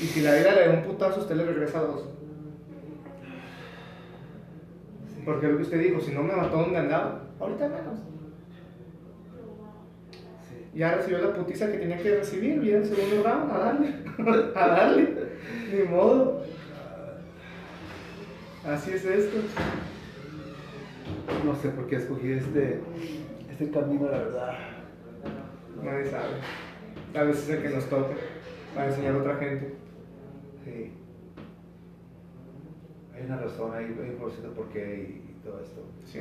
Y si la vida le da un putazo, usted le regresa dos. Sí. Porque lo que usted dijo, si no me mató donde andaba, ahorita menos. Ya recibió la putiza que tenía que recibir, viene el segundo round, a darle, a darle, ni modo. Así es esto. No sé por qué escogí este, este camino, la verdad. Nadie sabe. A veces es el que nos toca para enseñar a otra gente. Sí. Una razón, hay, hay un propósito por qué y, y todo esto. Sí.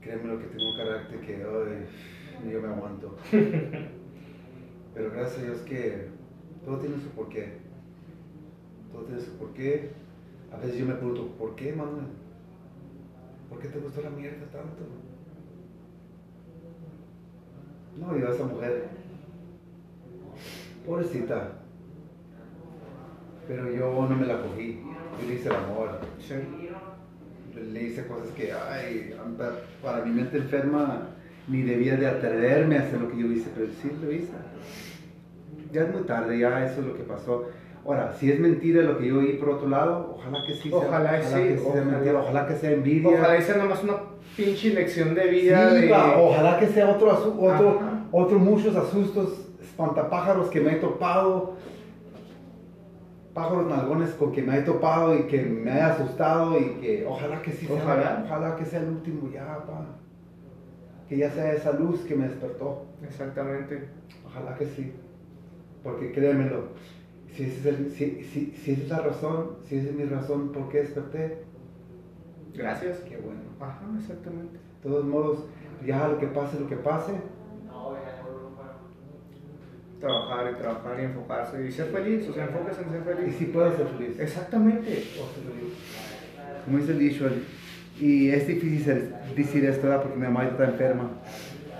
Créeme lo que tengo un carácter que yo me aguanto. Pero gracias a Dios que todo tiene su porqué. Todo tiene su porqué. A veces yo me pregunto, ¿por qué, Manuel? ¿Por qué te gustó la mierda tanto? No, yo a esa mujer, pobrecita, pero yo no me la cogí, yo le hice el amor, Sí. le hice cosas que, ay, pa- para mi mente enferma ni debía de atreverme a hacer lo que yo hice, pero sí lo hice. Ya es muy tarde, ya eso es lo que pasó. Ahora, si es mentira lo que yo oí por otro lado, ojalá que sí sea, Ojalá y sí, que sea ojalá. mentira, ojalá que sea envidia. Ojalá sea nomás una pinche lección de vida. Sí, de... ojalá que sea otro, otro, Ajá. otro muchos asustos, espantapájaros que me he topado, pájaros nalgones con que me he topado y que me haya asustado y que ojalá que sí sea, Ojalá. ojalá que sea el último ya, pa. Que ya sea esa luz que me despertó. Exactamente. Ojalá que sí. Porque créemelo, si, ese es el- si, si, si esa es la razón, si esa es mi razón por qué desperté, Gracias. qué bueno. Ajá, exactamente. De todos modos, ya lo que pase, lo que pase, Trabajar y trabajar y enfocarse y ser feliz. O sea, enfóquese en ser y feliz. si puedo ser feliz. Exactamente. Como dice el dicho, y es difícil ser- decir esto ¿verdad? porque mi mamá está enferma,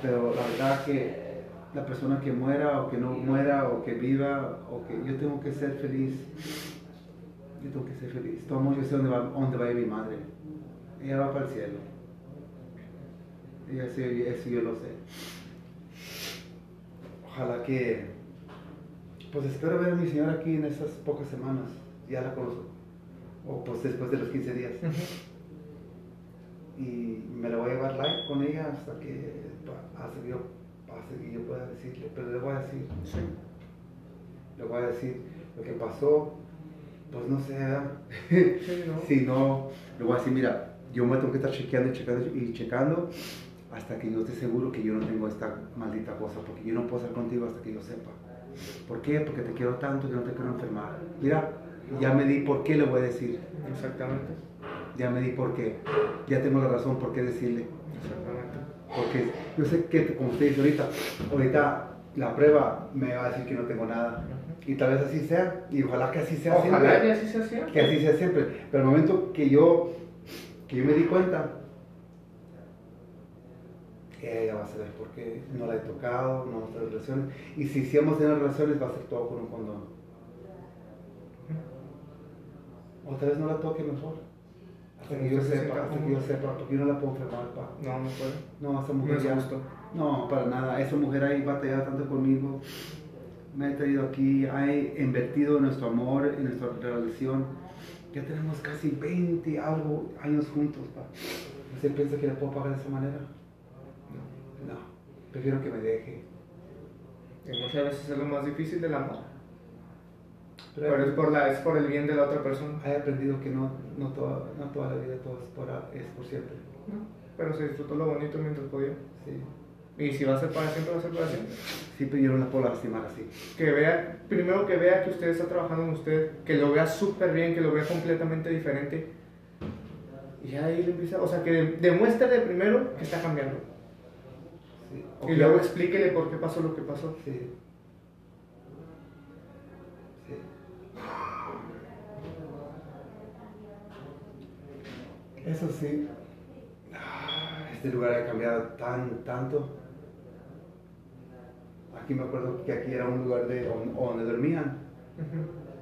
pero la verdad que la persona que muera o que no muera o que viva o que yo tengo que ser feliz, yo tengo que ser feliz. Tomo, yo sé dónde va, dónde va a ir mi madre. Ella va para el cielo. Ella, sí, eso yo lo sé. Ojalá que, pues espero ver a mi señora aquí en esas pocas semanas. Ya la conozco. O pues después de los 15 días. Y me la voy a llevar live con ella hasta que hasta que yo pase y yo pueda decirle. Pero le voy a decir, Sí. le voy a decir lo que pasó. Pues no sé, ¿verdad? Sí, ¿no? Si no, le voy a decir, mira, yo me tengo que estar chequeando y checando y checando hasta que yo esté seguro que yo no tengo esta maldita cosa, porque yo no puedo estar contigo hasta que yo sepa. ¿Por qué? Porque te quiero tanto que no te quiero enfermar. Mira, ya me di por qué le voy a decir. Exactamente. Ya me di por qué. Ya tengo la razón por qué decirle. Exactamente. Porque yo sé que, como usted dice ahorita, ahorita la prueba me va a decir que no tengo nada. Y tal vez así sea, y ojalá que así sea Ojalá siempre. que así sea siempre. Que así sea siempre. Pero el momento que yo, que yo me di cuenta, ella va a saber por qué no la he tocado, no tenido relaciones. Y si sí hemos tenido relaciones, va a ser todo con un condón. Otra vez no la toque mejor. Hasta que yo sepa, hasta que yo sepa, porque yo no la puedo enfermar, pa. No, no puede. No, esa No mujer ya. No, para nada. Esa mujer ha batallado tanto conmigo. Me ha traído aquí, ha invertido en nuestro amor, en nuestra relación. Ya tenemos casi 20 algo años juntos. Pa. ¿Usted piensa que le puedo pagar de esa manera? No. Prefiero que me deje. Y muchas veces es lo más difícil del amor. Pero, Pero es por, la, es por el bien de la otra persona. he aprendido que no, no, toda, no toda la vida todo es por, es por siempre. ¿no? Pero se disfrutó lo bonito mientras podía. Sí. Y si va a ser para siempre, va a ser para siempre. Sí, pero yo no la puedo lastimar así. Que vea, primero que vea que usted está trabajando en usted, que lo vea súper bien, que lo vea completamente diferente. Y ya ahí le empieza, o sea, que demuestre de primero que está cambiando. Sí. Y luego explíquele por qué pasó lo que pasó. Sí. Sí. Eso sí. Ah, Este lugar ha cambiado tan, tanto. Aquí me acuerdo que aquí era un lugar de, don- donde dormían.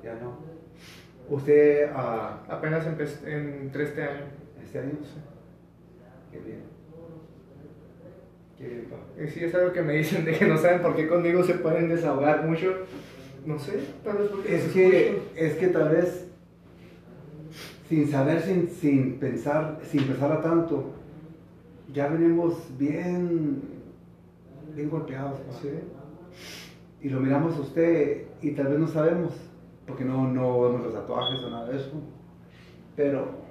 Ya no. Usted, ah, Apenas empecé, entré este año. este año, bien. Qué bien, Y sí, es algo que me dicen de que no saben por qué conmigo se pueden desahogar mucho. No sé, tal vez porque Es que, es que tal vez, sin saber, sin, sin pensar, sin pensarla tanto, ya venimos bien bien golpeados. Sí. Y lo miramos a usted y tal vez no sabemos, porque no, no vemos los tatuajes o nada de eso. Pero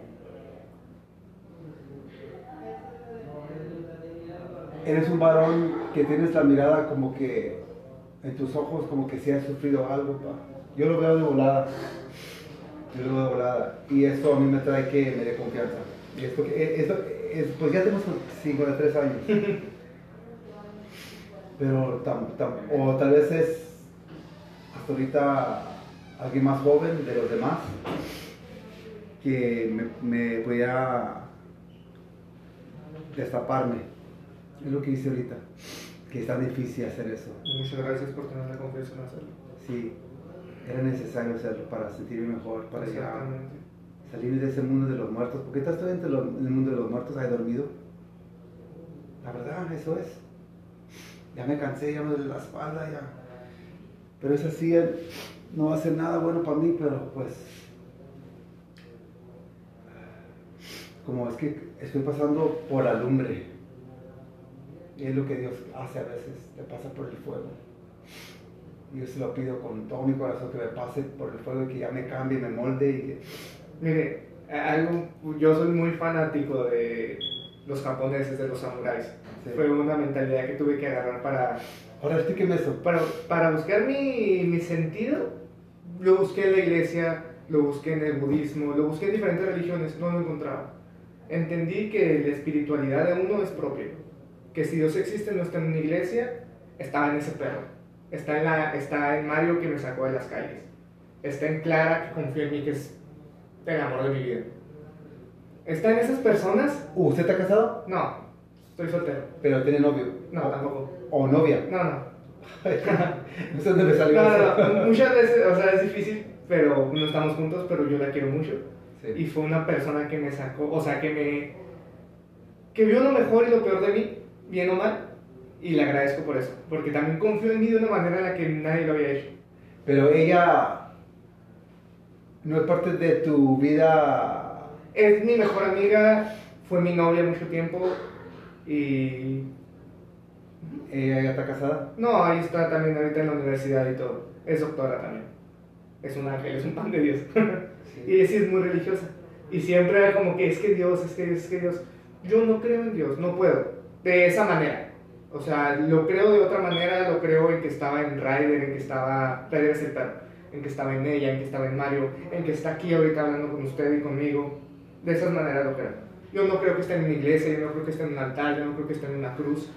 eres un varón que tienes la mirada como que en tus ojos como que si has sufrido algo. pa. Yo lo veo de volada. Yo lo veo de volada. Y eso a mí me trae que me dé confianza. Y esto, eh, esto es, pues ya tenemos 53 años. Pero tam- tam- o tal vez es hasta ahorita alguien más joven de los demás que me, me destaparme. Es lo que hice ahorita, que es tan difícil hacer eso. Muchas gracias por tener la confianza en hacerlo. Sí, era necesario hacerlo para sentirme mejor, para salir de ese mundo de los muertos. Porque estás tú dentro del mundo de los muertos, ahí dormido. La verdad, eso es. Ya me cansé, ya me duele la espalda, ya. Pero es así, no va a ser nada bueno para mí, pero pues. Como es que estoy pasando por la lumbre. Y es lo que Dios hace a veces, te pasa por el fuego. Y yo se lo pido con todo mi corazón que me pase por el fuego y que ya me cambie, me molde y que Mire, algo, yo soy muy fanático de los japoneses, de los samuráis. Sí. Fue una mentalidad que tuve que agarrar para, Ahora explíqueme eso. para, para buscar mi, mi sentido. Lo busqué en la iglesia, lo busqué en el budismo, lo busqué en diferentes religiones, no lo encontraba. Entendí que la espiritualidad de uno es propia. Que si Dios existe no está en una iglesia, estaba en ese perro. Está en, la, está en Mario que me sacó de las calles. Está en Clara que confía en mí, que es el amor de mi vida. Está en esas personas. Uh, ¿Usted está casado? No, estoy soltero. Pero tiene novio. No, tampoco. O novia. No, no. no no, no. Muchas veces, o sea, es difícil, pero no estamos juntos, pero yo la quiero mucho. Sí. Y fue una persona que me sacó, o sea, que me. que vio lo mejor y lo peor de mí, bien o mal, y le agradezco por eso. Porque también confió en mí de una manera en la que nadie lo había hecho. Pero ella no es parte de tu vida. Es mi mejor amiga, fue mi novia mucho tiempo, y. Ella ya está casada. No, ahí está también ahorita en la universidad y todo. Es doctora también. Es un ángel, es un pan de Dios. Y ella sí es muy religiosa. Y siempre era como que es que Dios, es que Dios, es que Dios. Yo no creo en Dios, no puedo. De esa manera. O sea, lo creo de otra manera, lo creo en que estaba en Ryder, en que estaba. Ryder perro. En que estaba en ella, en que estaba en Mario, en que está aquí ahorita hablando con usted y conmigo. De esas maneras lo creo. Yo no creo que esté en una iglesia, yo no creo que esté en un altar, yo no creo que esté en una cruz.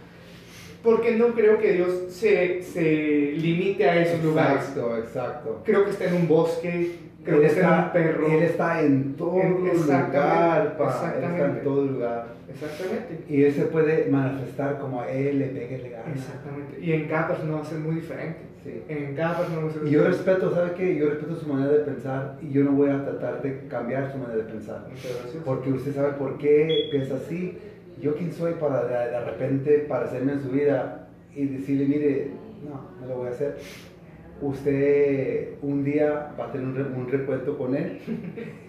Porque no creo que Dios se, se limite a esos lugares. Exacto, exacto. Creo que está en un bosque, creo Él que está en está, un perro. él está en todo lugar, pa. Él está en todo lugar. Exactamente. Y él se puede manifestar como a él le pegue le gana. Exactamente. Y en cada persona va a ser muy diferente. Sí. En cada persona va a ser Y yo diferente. respeto, ¿sabe qué? Yo respeto su manera de pensar y yo no voy a tratar de cambiar su manera de pensar. Porque usted sabe por qué piensa así. Yo quién soy para de, de repente parecerme en su vida y decirle, mire, no, no lo voy a hacer. Usted un día va a tener un, un recuento con él.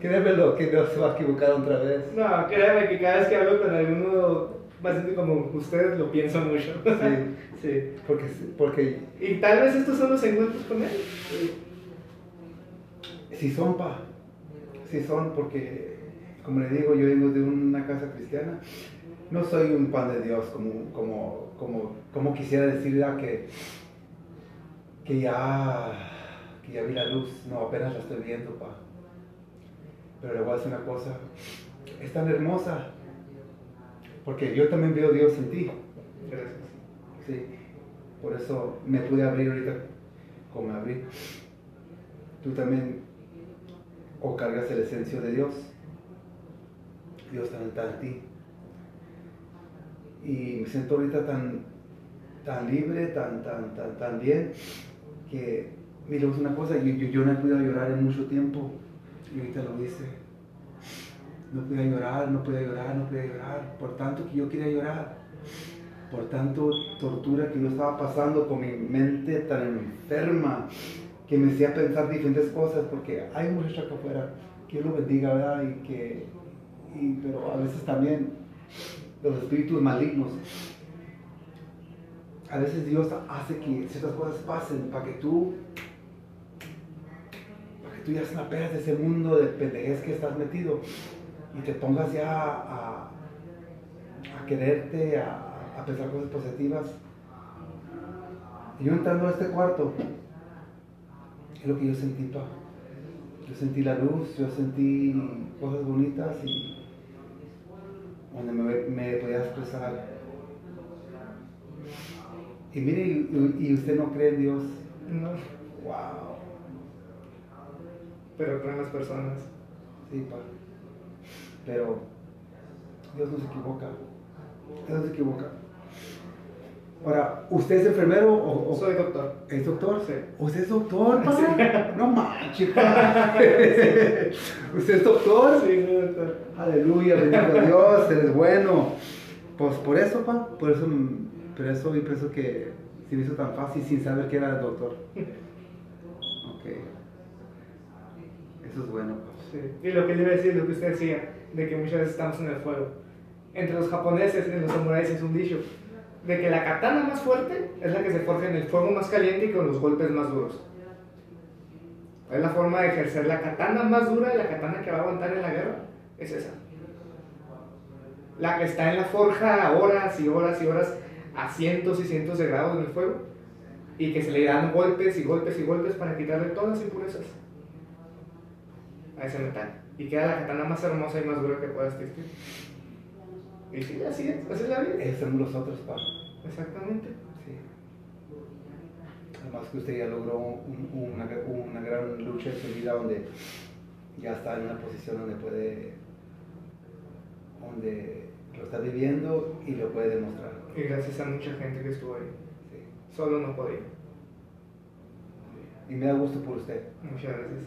Créemelo que no se va a equivocar otra vez. No, créeme que cada vez que hablo con alguno bastante como ustedes lo pienso mucho. Sí, sí. porque, porque Y tal vez estos son los encuentros con él. si son, pa, si son, porque, como le digo, yo vengo de una casa cristiana. No soy un pan de Dios como, como, como, como quisiera decir que, que, ya, que ya vi la luz. No, apenas la estoy viendo, pa. Pero le voy a decir una cosa. Es tan hermosa. Porque yo también veo Dios en ti. Sí, por eso me pude abrir ahorita como abrí. Tú también o cargas el esencia de Dios. Dios también está en ti. Y me siento ahorita tan, tan libre, tan, tan, tan, tan bien, que, mira, es una cosa, yo, yo, no he podido llorar en mucho tiempo, y ahorita lo hice. No podía llorar, no podía llorar, no podía llorar, por tanto que yo quería llorar por tanto tortura que yo estaba pasando con mi mente tan enferma que me hacía pensar diferentes cosas porque hay muchacho acá afuera que Dios lo bendiga verdad y que y- pero a veces también los espíritus malignos a veces Dios hace que ciertas cosas pasen para que tú, para que tú ya se apenas de ese mundo de pendejez que estás metido y te pongas ya a, quererte, a, a pensar cosas positivas. Y yo entrando a este cuarto, es lo que yo sentí, pa. Yo sentí la luz, yo sentí cosas bonitas y donde me, me podía expresar. Y mire, y, y usted no cree en Dios. No, Wow. pero creo en las personas. Sí, pa. Pero Dios no se equivoca. Dios no se equivoca. Ahora, ¿usted es enfermero o, o- Soy doctor. es doctor? Sí. ¿Usted es doctor? Sí. No manches. ¿Usted es doctor? Sí, soy doctor. Aleluya, bendito Dios, eres bueno. Pues por eso, pa, por eso, por eso yo pienso que se me hizo tan fácil sin saber que era el doctor. Ok. Eso es bueno. Sí. Y lo que le iba a decir, lo que usted decía, de que muchas veces estamos en el fuego. Entre los japoneses y los samuráis es un dicho, de que la katana más fuerte es la que se forja en el fuego más caliente y con los golpes más duros. Es la forma de ejercer la katana más dura y la katana que va a aguantar en la guerra, es esa. La que está en la forja horas y horas y horas a cientos y cientos de grados en el fuego y que se le dan golpes y golpes y golpes para quitarle todas las impurezas a ese metal. Y queda la katana más hermosa y más dura que pueda existir. Y sí, así es, así es la vida. Somos los otros, pa. Exactamente. Sí. Además que usted ya logró un- una, una gran lucha en su vida donde ya está en una posición donde puede, donde lo está viviendo y lo puede demostrar. Y gracias a mucha gente que estuvo ahí. Sí. Solo no podía. Y me da gusto por usted. Muchas gracias.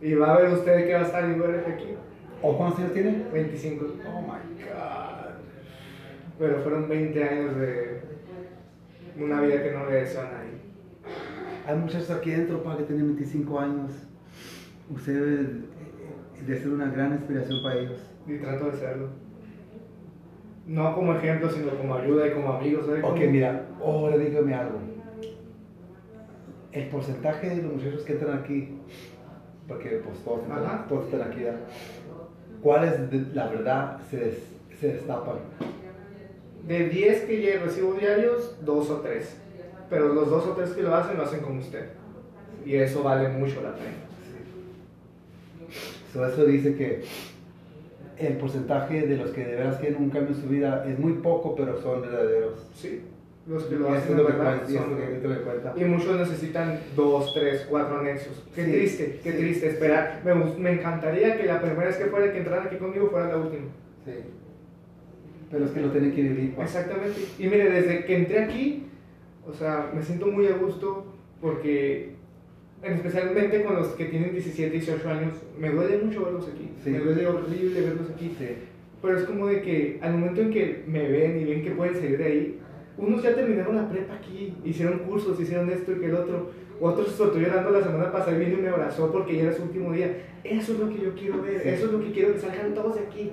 Y va a ver usted que va a estar igual que aquí. ¿O cuántos años tiene? 25. Oh my God. Pero fueron 20 años de una vida que no le deseo a nadie. Hay muchachos aquí dentro para que tienen 25 años. Usted debe de ser una gran inspiración para ellos. Y trato de serlo. No como ejemplo, sino como ayuda y como amigo. ¿sabe? Ok, mira, ahora dígame algo. El porcentaje de los muchachos que entran aquí, porque pues todos, entran- todos están aquí, ¿verdad? ¿cuáles de- la verdad se, des- se destapan? De 10 que ya recibo diarios, 2 o 3. Pero los 2 o 3 que lo hacen, lo hacen como usted. Y eso vale mucho la pena. So, eso dice que el porcentaje de los que de veras tienen un cambio en su vida es muy poco, pero son verdaderos. Sí, los que lo hacen de verdad cuenta, son- lo que. Y muchos necesitan 2, 3, 4 anexos. Qué Sí, triste, qué sí. triste esperar. Me, me encantaría que la primera vez que fuera que entraran aquí conmigo fuera la última. Sí. Pero es que lo tienen que vivir. pa. Exactamente. Y mire, desde que entré aquí, o sea, me siento muy a gusto porque, especialmente con los que tienen 17, 18 años, me duele mucho verlos aquí. Sí. Me duele horrible verlos aquí. Sí. Pero es como de que al momento en que me ven y ven que pueden salir de ahí, unos ya terminaron la prepa aquí, hicieron cursos, hicieron esto y que el otro. Otros estoy llorando la semana pasada y vino y me abrazó porque ya era su último día. Eso es lo que yo quiero ver, Sí. eso es lo que quiero que salgan todos de aquí.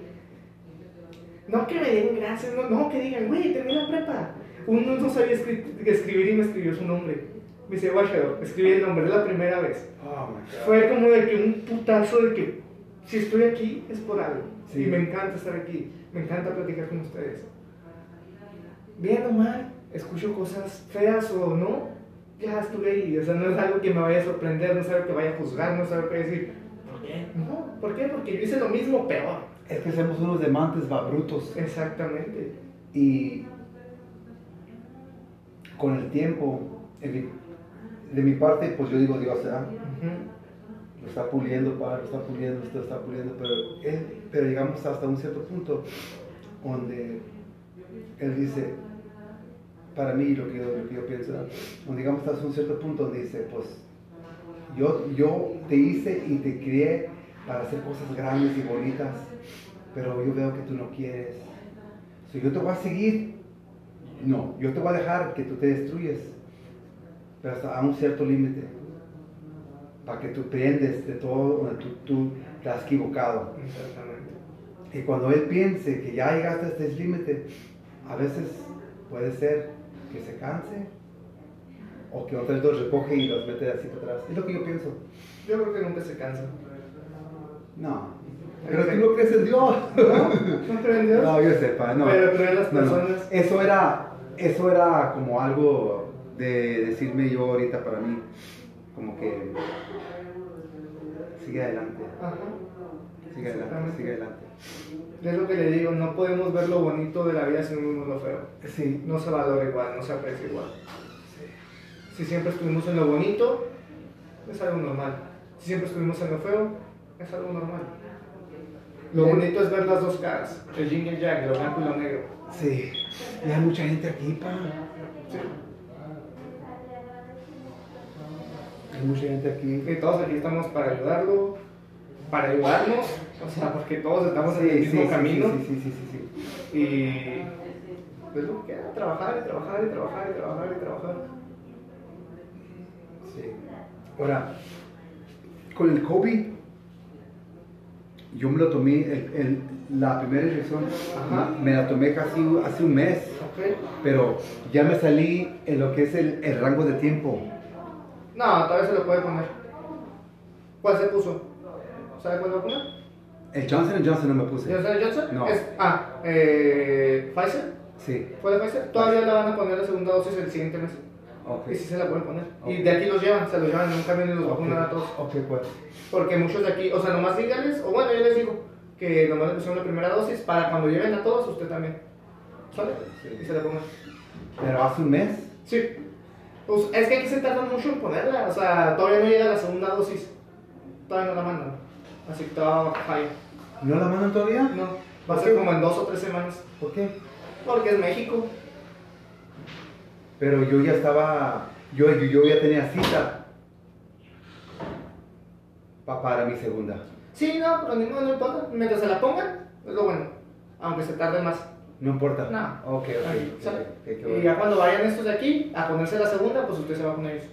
No que me den gracias, no, no que digan, güey, terminé la prepa. Uno no sabía escri- escribir y me escribió su nombre. Me dice, Washador, escribí el nombre, es la primera vez. Oh my God. Fue como de que un putazo de que si estoy aquí es por algo. Sí. Y me encanta estar aquí, me encanta platicar con ustedes. Bien o mal, escucho cosas feas o no, ya estuve ahí. O sea, no es algo que me vaya a sorprender, no es algo que vaya a juzgar, no es algo que vaya a decir, ¿por qué? No, ¿por qué? Porque yo hice lo mismo, peor. Es que somos unos demantes va, brutos. Exactamente. Y con el tiempo, mi- de mi parte, pues yo digo Dios, ¿verdad? Lo está puliendo, Padre, lo está puliendo, lo está puliendo, pero, él- pero llegamos hasta un cierto punto donde Él dice, para mí lo que yo, lo que yo pienso, ¿verdad? donde llegamos hasta un cierto punto donde dice, pues yo, yo te hice y te crié para hacer cosas grandes y bonitas, pero yo veo que tú no quieres. Si yo te voy a seguir, no, yo te voy a dejar que tú te destruyes, pero hasta a un cierto límite, para que tú aprendes de todo donde tú, tú te has equivocado. Exactamente. Y cuando él piense que ya llegaste a este límite, a veces puede ser que se canse o que otras dos recoge y los mete así para atrás. Es lo que yo pienso. Yo creo que nunca se cansa. No. Pero tú no crees en Dios. ¿No? ¿No creen en Dios? No, yo sepa, no. Pero creen las No, no. personas. Eso era, eso era como algo de decirme yo ahorita para mí, como que sigue adelante, Ajá. sigue adelante, sigue adelante. Es lo que le digo, no podemos ver lo bonito de la vida si no vemos lo feo. Sí, No se valora igual, no se aprecia igual. Si siempre estuvimos en lo bonito, es algo normal. Si siempre estuvimos en lo feo, es algo normal. Lo bonito es ver las dos caras, el yin y el yang, lo blanco y lo negro. sí. Y hay mucha gente aquí, pa. Sí. Hay mucha gente aquí. Todos aquí estamos para ayudarlo, para ayudarnos, o sea, porque todos estamos en el mismo camino. Sí, sí, sí, sí, sí. Y pues lo que queda, trabajar y trabajar y trabajar y trabajar y trabajar. Sí. Ahora, con el COVID, yo me lo tomé, el- el- la primera inyección, me la tomé casi hace un mes, Ok. pero ya me salí en lo que es el, el rango de tiempo. No, todavía se lo puede poner. ¿Cuál se puso? ¿Sabe cuál va a poner? El Johnson Johnson no me puse. ¿Johnson Johnson? No. Es, ah, eh, ¿Pfizer? Sí, ¿Fue de Pfizer? Todavía le van a poner la segunda dosis el siguiente mes. ok. Y sí se la pueden poner. Y de aquí los llevan, se los llevan en un camión y los vacunan a todos. Ok, pues. Porque muchos de aquí, o sea, nomás díganles, o bueno, yo les digo, que nomás le pusieron la primera dosis para cuando lleven a todos, usted también. ¿Sale? Sí. Y se la pongan. Pero hace un mes. Sí. Pues es que aquí se tardan mucho en ponerla, o sea, todavía no llega la segunda dosis. Todavía no la mandan. Así que todavía falla. ¿No la mandan todavía? No, va a ser como en dos o tres semanas. ¿Por qué? Porque es México. Pero yo ya estaba, yo, yo, yo ya tenía cita pa- para mi segunda. Sí, no, pero ni modo, no importa. Mientras se la pongan, es lo bueno. Aunque se tarde más. No importa. No. Ok, ok. Ahí, ok, ¿sale? ok, qué Y ya cuando vayan estos de aquí a ponerse la segunda, pues usted se va con ellos.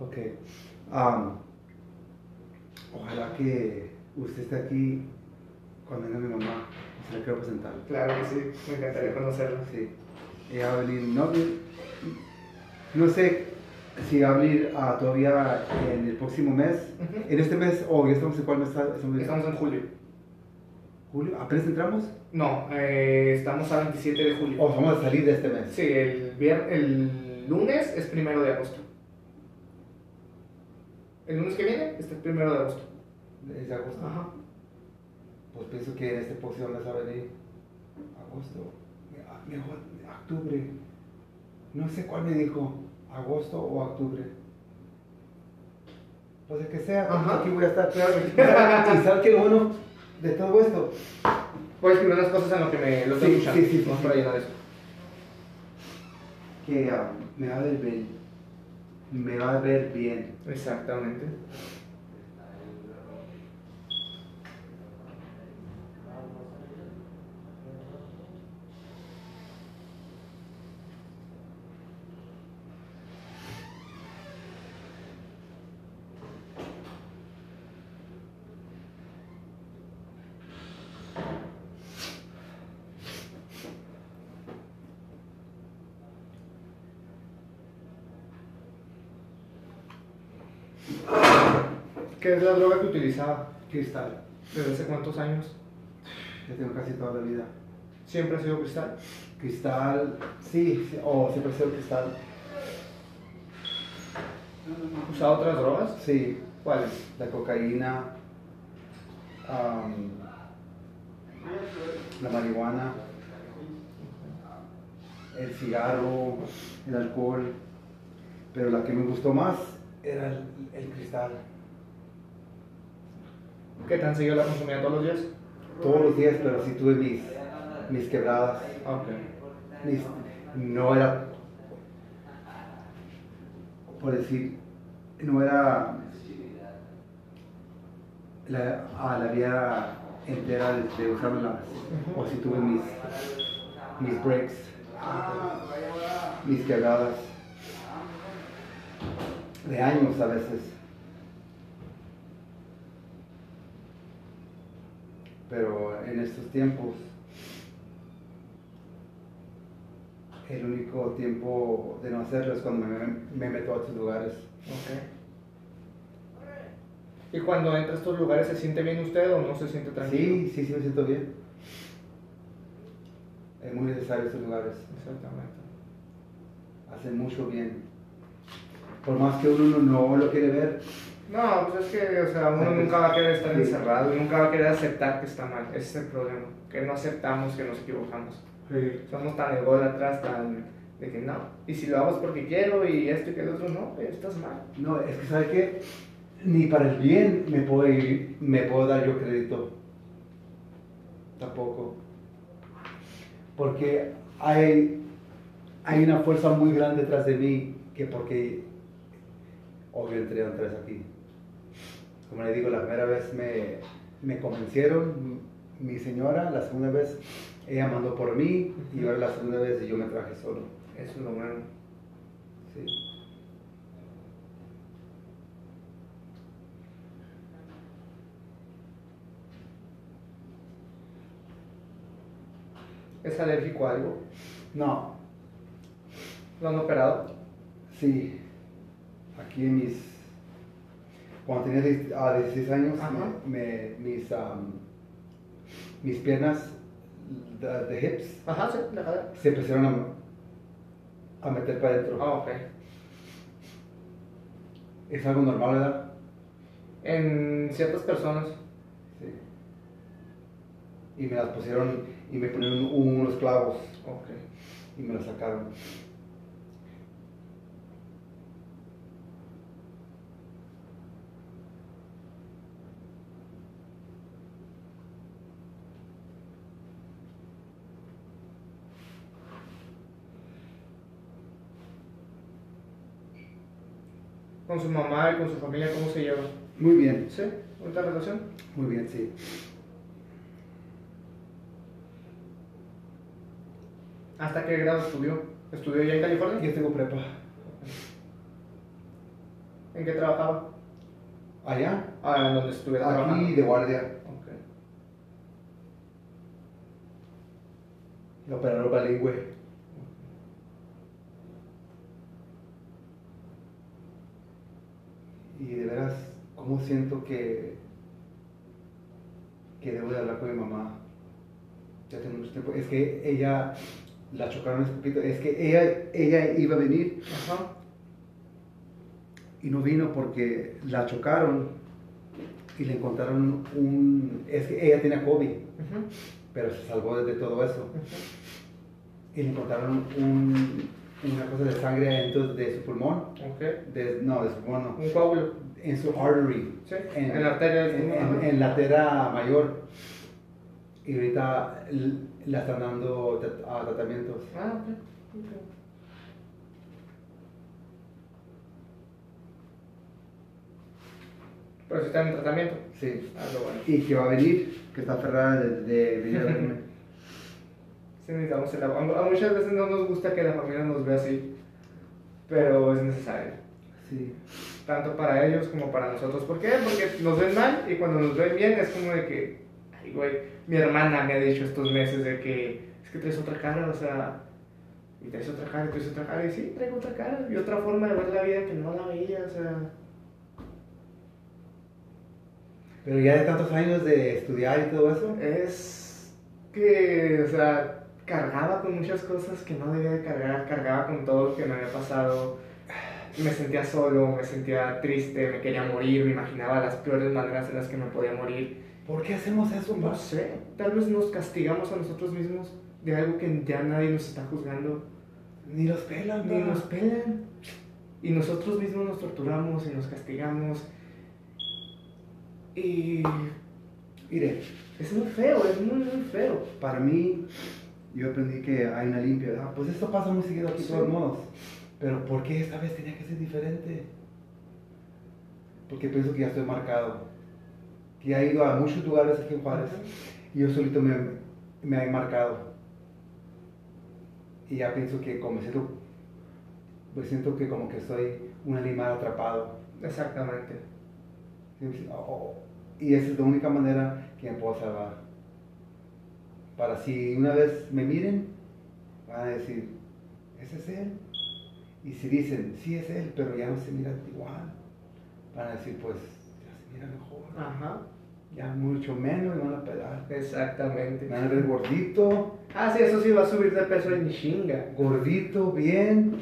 Ok. Am, ojalá que usted esté aquí cuando venga mi mamá. Se la quiero presentar. Claro que sí, me encantaría conocerla. Sí. Ella va a venir, no, no sé si va a venir ah, todavía en el próximo mes. Ujú. En este mes, o ya estamos en cuál mes? Estamos en julio. ¿Julio? ¿Apenas entramos? No, eh, estamos a 27 de julio. ¿O vamos a salir de este mes? Sí, el, vier- el lunes es primero de agosto. El lunes que viene es el primero de agosto. ¿Es agosto? Ajá. Pues pienso que en este próximo mes va a venir agosto, mejor octubre. No sé cuál me dijo, agosto o octubre. Pues el que sea, Ajá. aquí voy a estar. y sabes que bueno de todo esto, Voy a escribir unas cosas en lo que me lo estoy Sí, escuchando. sí, Vamos sí. para llenar eso. que me va a ver bien. Me va a ver bien. Exactamente. ¿Qué es la droga que utilizaba? Cristal. ¿Desde hace cuántos años? Ya tengo casi toda la vida. ¿Siempre ha sido cristal? Cristal, sí, sí, o siempre ha sido cristal. ¿Usaba otras drogas? Sí, ¿Cuáles? la cocaína, la marihuana, el cigarro, el alcohol, pero la que me gustó más era el, el cristal. ¿Qué tan seguido la consumía todos los días? Todos los días, pero sí tuve mis, mis quebradas, Ok. mis- no era, por decir, no era la, a la vida entera de, de usarlas, o si tuve mis, mis breaks, mis quebradas, de años a veces. Pero en estos tiempos El único tiempo de no hacerlo es cuando me, me meto a estos lugares. Ok. ¿Y cuando entra a estos lugares se siente bien usted o no se siente tranquilo? Sí, sí, sí me siento bien. Es muy necesario estos lugares. Exactamente. Hacen mucho bien. Por más que uno no, no lo quiere ver, No, pues es que, o sea, uno Pues, nunca va a querer estar sí. encerrado, nunca va a querer aceptar que está mal. Ese es el problema, que no aceptamos que nos equivocamos. Somos tan ególatras, tan de que no. Y si lo hago es porque quiero y esto y que el otro, no, pero estás mal. No, es que sabe que ni para el bien me puedo, ir- me puedo dar yo crédito. Tampoco. Porque hay, hay una fuerza muy grande detrás de mí que porque obvio entré otra vez aquí. Como le digo, la primera vez me, me convencieron, mi señora, la segunda vez ella mandó por mí y ahora la segunda vez yo me traje solo. Eso es lo bueno. Sí. ¿Es alérgico a algo? No, ¿Lo han operado? Sí, aquí en mis. Cuando tenía diez- a 16 años, Ajá. me, me- mis, mis piernas de, de hips Ajá, sí, la cadera. se empezaron a, a meter para adentro. Ah, ok. Es algo normal, ¿verdad? En ciertas personas. Sí. Y me las pusieron y me ponieron unos clavos Ok. y me las sacaron. Con su mamá y con su familia, ¿cómo se llevan? Muy bien, ¿Sí? ¿Bonita relación? muy bien, sí. ¿Hasta qué grado estudió? ¿Estudió ya en California? Yo tengo prepa. ¿En qué trabajaba? Allá, Ah, en donde estuviera trabajando. aquí de guardia, Ok. operador bilingüe. Y de veras, ¿cómo siento que, que debo de hablar con mi mamá? Ya tengo mucho tiempo. Es que ella la chocaron hace poquito. Es que ella, ella iba a venir Ajá. y no vino porque la chocaron y le encontraron un... Es que ella tenía COVID, pero se salvó de, todo eso. Y le encontraron un- una cosa de sangre dentro de su pulmón. Ok. De- no, de su pulmón no. Un coágulo. En su artery. Sí. En, la arteria en, pulmón. en- en la arteria mayor. Y ahorita la están dando a tratamientos. Ah, ok. ok. Pero si está en tratamiento. Sí. Ah, lo bueno. Y que va a venir, que está aferrada de, de venir a verme. Sí, necesitamos el apoyo. A muchas veces no nos gusta que la familia nos vea así, pero es necesario. Sí. Tanto para ellos como para nosotros. ¿Por qué? Porque nos ven mal y cuando nos ven bien es como de que, ay, güey, mi hermana me ha dicho estos meses de que es que traes otra cara, o sea, y traes otra cara, y traes otra cara, y sí, traigo otra cara y otra forma de ver la vida que no la veía, o sea. Pero ya de tantos años de estudiar y todo eso. Es que, o sea, cargaba con muchas cosas que no debía de cargar, cargaba con todo lo que me había pasado. Me sentía solo, me sentía triste, me quería morir, me imaginaba las peores maneras en las que me podía morir. ¿Por qué hacemos eso, No sé, tal vez nos castigamos a nosotros mismos de algo que ya nadie nos está juzgando, Ni los pelan, ni nos pelan. Y nosotros mismos nos torturamos y nos castigamos. Y Mire, es muy feo, es muy, muy feo. para mí, yo aprendí que hay una limpia. Ah, pues esto pasa muy seguido aquí de Sí. todos modos. Pero ¿por qué esta vez tenía que ser diferente? Porque pienso que ya estoy marcado. Que he ido a muchos lugares aquí en Juárez y yo solito me, me he marcado. Y ya pienso que como siento, pues siento que como que soy un animal atrapado. Exactamente. Sí, oh, oh. Y esa es la única manera que me puedo salvar. Para si una vez me miren, van a decir, ese es él. Y si dicen, sí es él, pero ya no se mira igual, van a decir, pues ya se mira mejor. Ajá. Ya mucho menos me van a pegar. Exactamente. Me van a ver gordito, Ah, sí, eso sí va a subir de peso en chinga. gordito, bien.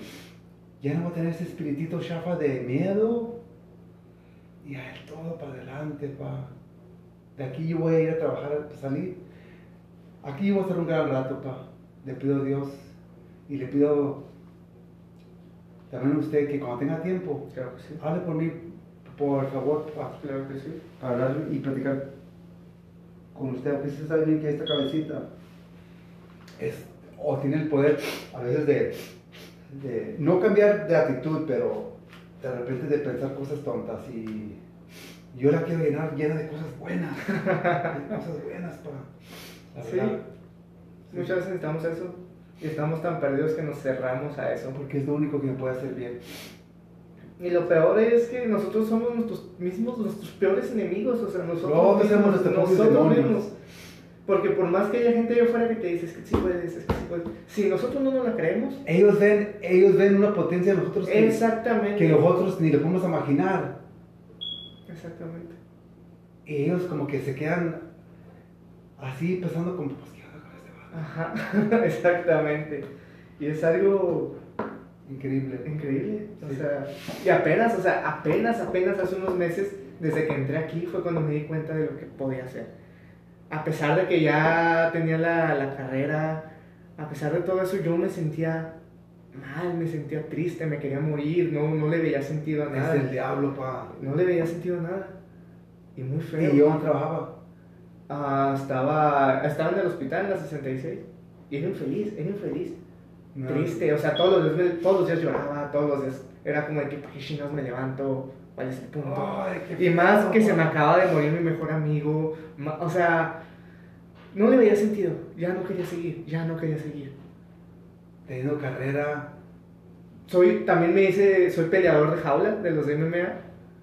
Ya no va a tener ese espiritito chafa de miedo. Y a él todo para adelante, pa. De aquí yo voy a ir a trabajar, a salir. Aquí voy a estar un gran rato, pa. Le pido a Dios y le pido también a usted que cuando tenga tiempo, Claro que sí. hable por mí, por favor, pa. Claro que sí. Para hablar y platicar con usted, porque usted sabe bien que esta cabecita es, o tiene el poder a veces de, de no cambiar de actitud, pero de repente de pensar cosas tontas y yo la quiero llenar llena de cosas buenas, de cosas buenas, pa. La Sí. verdad. Muchas veces necesitamos eso y estamos tan perdidos que nos cerramos a eso. Porque es lo único que me puede hacer bien. Y lo peor es que nosotros somos nuestros mismos, nuestros peores enemigos, o sea, nosotros Nosotros mismos, somos nuestros propios nosotros demonios. mismos. Porque por más que haya gente allá afuera que te dice, es que sí puedes, es que sí puedes, si nosotros no nos la creemos, Ellos ven, ellos ven una potencia en nosotros que, exactamente, que nosotros ni lo podemos imaginar. exactamente, Y ellos como que se quedan así pensando como, pues, ¿qué onda con este vato? ajá, exactamente, y es algo Increíble. increíble, o Sí. sea, y apenas, o sea, apenas, apenas hace unos meses, desde que entré aquí, fue cuando me di cuenta de lo que podía hacer. A pesar de que ya tenía la, la carrera, a pesar de todo eso, yo me sentía mal, me sentía triste, me quería morir, no, no le veía sentido a Es nada. el diablo, pa. No le veía sentido a nada. Y muy feo. Y yo trabajaba. Ah, estaba, estaba en el hospital en la 66. Y era infeliz, era infeliz. No. Triste, o sea, todos los, días, todos los días lloraba, todos los días. Era como de que, ¿para qué chingados me levanto? ¿Cuál es el punto? Qué Y más que se me acaba de morir mi mejor amigo. O sea, no le veía sentido. Ya no quería seguir, ya no quería seguir. Teniendo carrera. Soy, también me hice, soy peleador de jaula de los de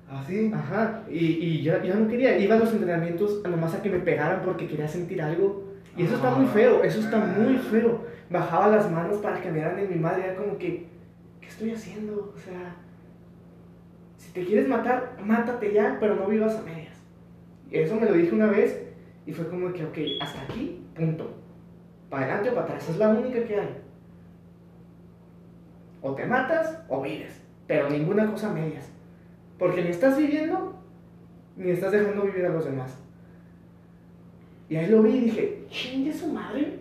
MMA. Así. Ajá, y, y ya, ya no quería. Iba a los entrenamientos a nomás a que me pegaran porque quería sentir algo. Y eso está muy feo, eso está muy feo. Bajaba las manos para que me dieran de mi madre. Era como que, ¿qué estoy haciendo? O sea, si te quieres matar, mátate ya, pero no vivas a medias. Y eso me lo dije una vez y fue como que, ok, hasta aquí, punto. Para adelante o para atrás, es la única que hay. O te matas o vives, pero ninguna cosa a medias. Porque ni estás viviendo, ni estás dejando vivir a los demás. Y ahí lo vi y dije, chingue su madre,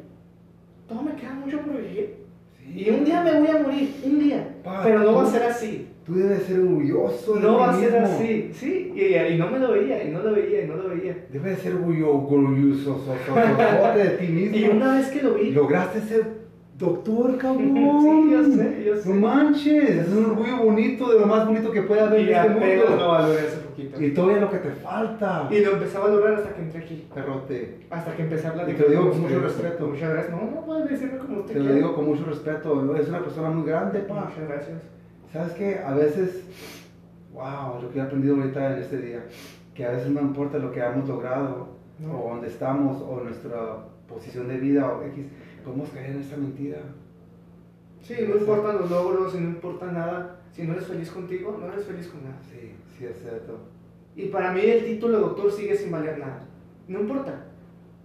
todo me queda mucho por vivir. Sí. Y un día me voy a morir, un día. Pa, pero no va a tú- ser así. Tú debes ser orgulloso de No va a ser así, sí. Y, y no me lo veía, y no lo veía, y no lo veía. Debes ser orgullo- orgulloso so- so- so- de ti mismo. Y una vez que lo vi, Lograste ser doctor, cabrón. Sí, yo sé, yo sé. No manches, es un orgullo bonito, de lo más bonito que puede haber y en este mundo. lo valoré hace poquito. Y todavía lo que te falta. Y lo empecé a valorar hasta que entré aquí. Perrote. Hasta que empecé a hablar Y te lo digo con mucho respeto. Muchas gracias. No, no puedes decirme como usted Te lo digo con mucho respeto. Es una persona muy grande, pa. Muchas gracias. ¿Sabes qué? A veces, wow, lo que he aprendido ahorita en este día, que a veces no importa lo que hemos logrado, No. o donde estamos, o nuestra posición de vida, o X, podemos caer en esta mentira. Sí, no importan los logros, y no importa nada. Si no eres feliz contigo, no eres feliz con nada. Sí, sí, es cierto. Y para mí el título de doctor sigue sin valer nada. No importa.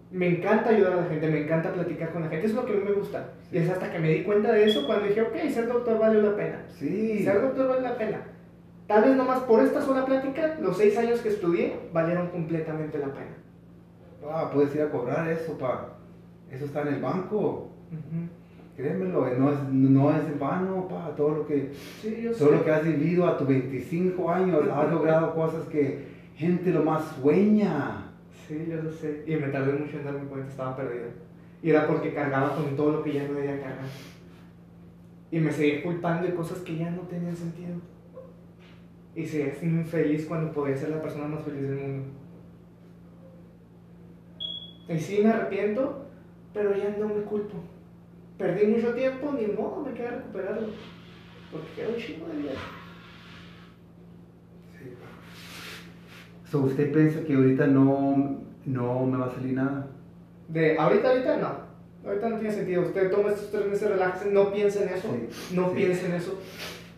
Me encanta ayudar a la gente, me encanta platicar con la gente, es lo que a mí me gusta. Y es hasta que me di cuenta de eso cuando dije, ok, ser doctor vale la pena. Sí. Ser doctor vale la pena. Tal vez nomás por esta sola plática, los seis años que estudié valieron completamente la pena. Ah, puedes ir a cobrar eso, pa. Eso está en el banco. Créemelo, eh, no es, no es vano, pa. Todo lo que, Sí, sé. todo lo que has vivido a tus 25 años, has logrado cosas que gente lo más sueña. Sí, yo lo sé. Y me tardé mucho en darme cuenta, estaba perdido. Y era porque cargaba con todo lo que ya no debía cargar. Y me seguía culpando de cosas que ya no tenían sentido. Y seguía siendo infeliz cuando podía ser la persona más feliz del mundo. Y sí me arrepiento, pero ya no me culpo. Perdí mucho tiempo, ni modo, me queda recuperarlo. Porque queda un chingo de vida. Sí. So, ¿Usted piensa que ahorita no, no me va a salir nada? De ahorita, ahorita no. ahorita no tiene sentido. Usted toma estos tres meses, relájese, no piense en eso, Sí, no sí. piense en eso.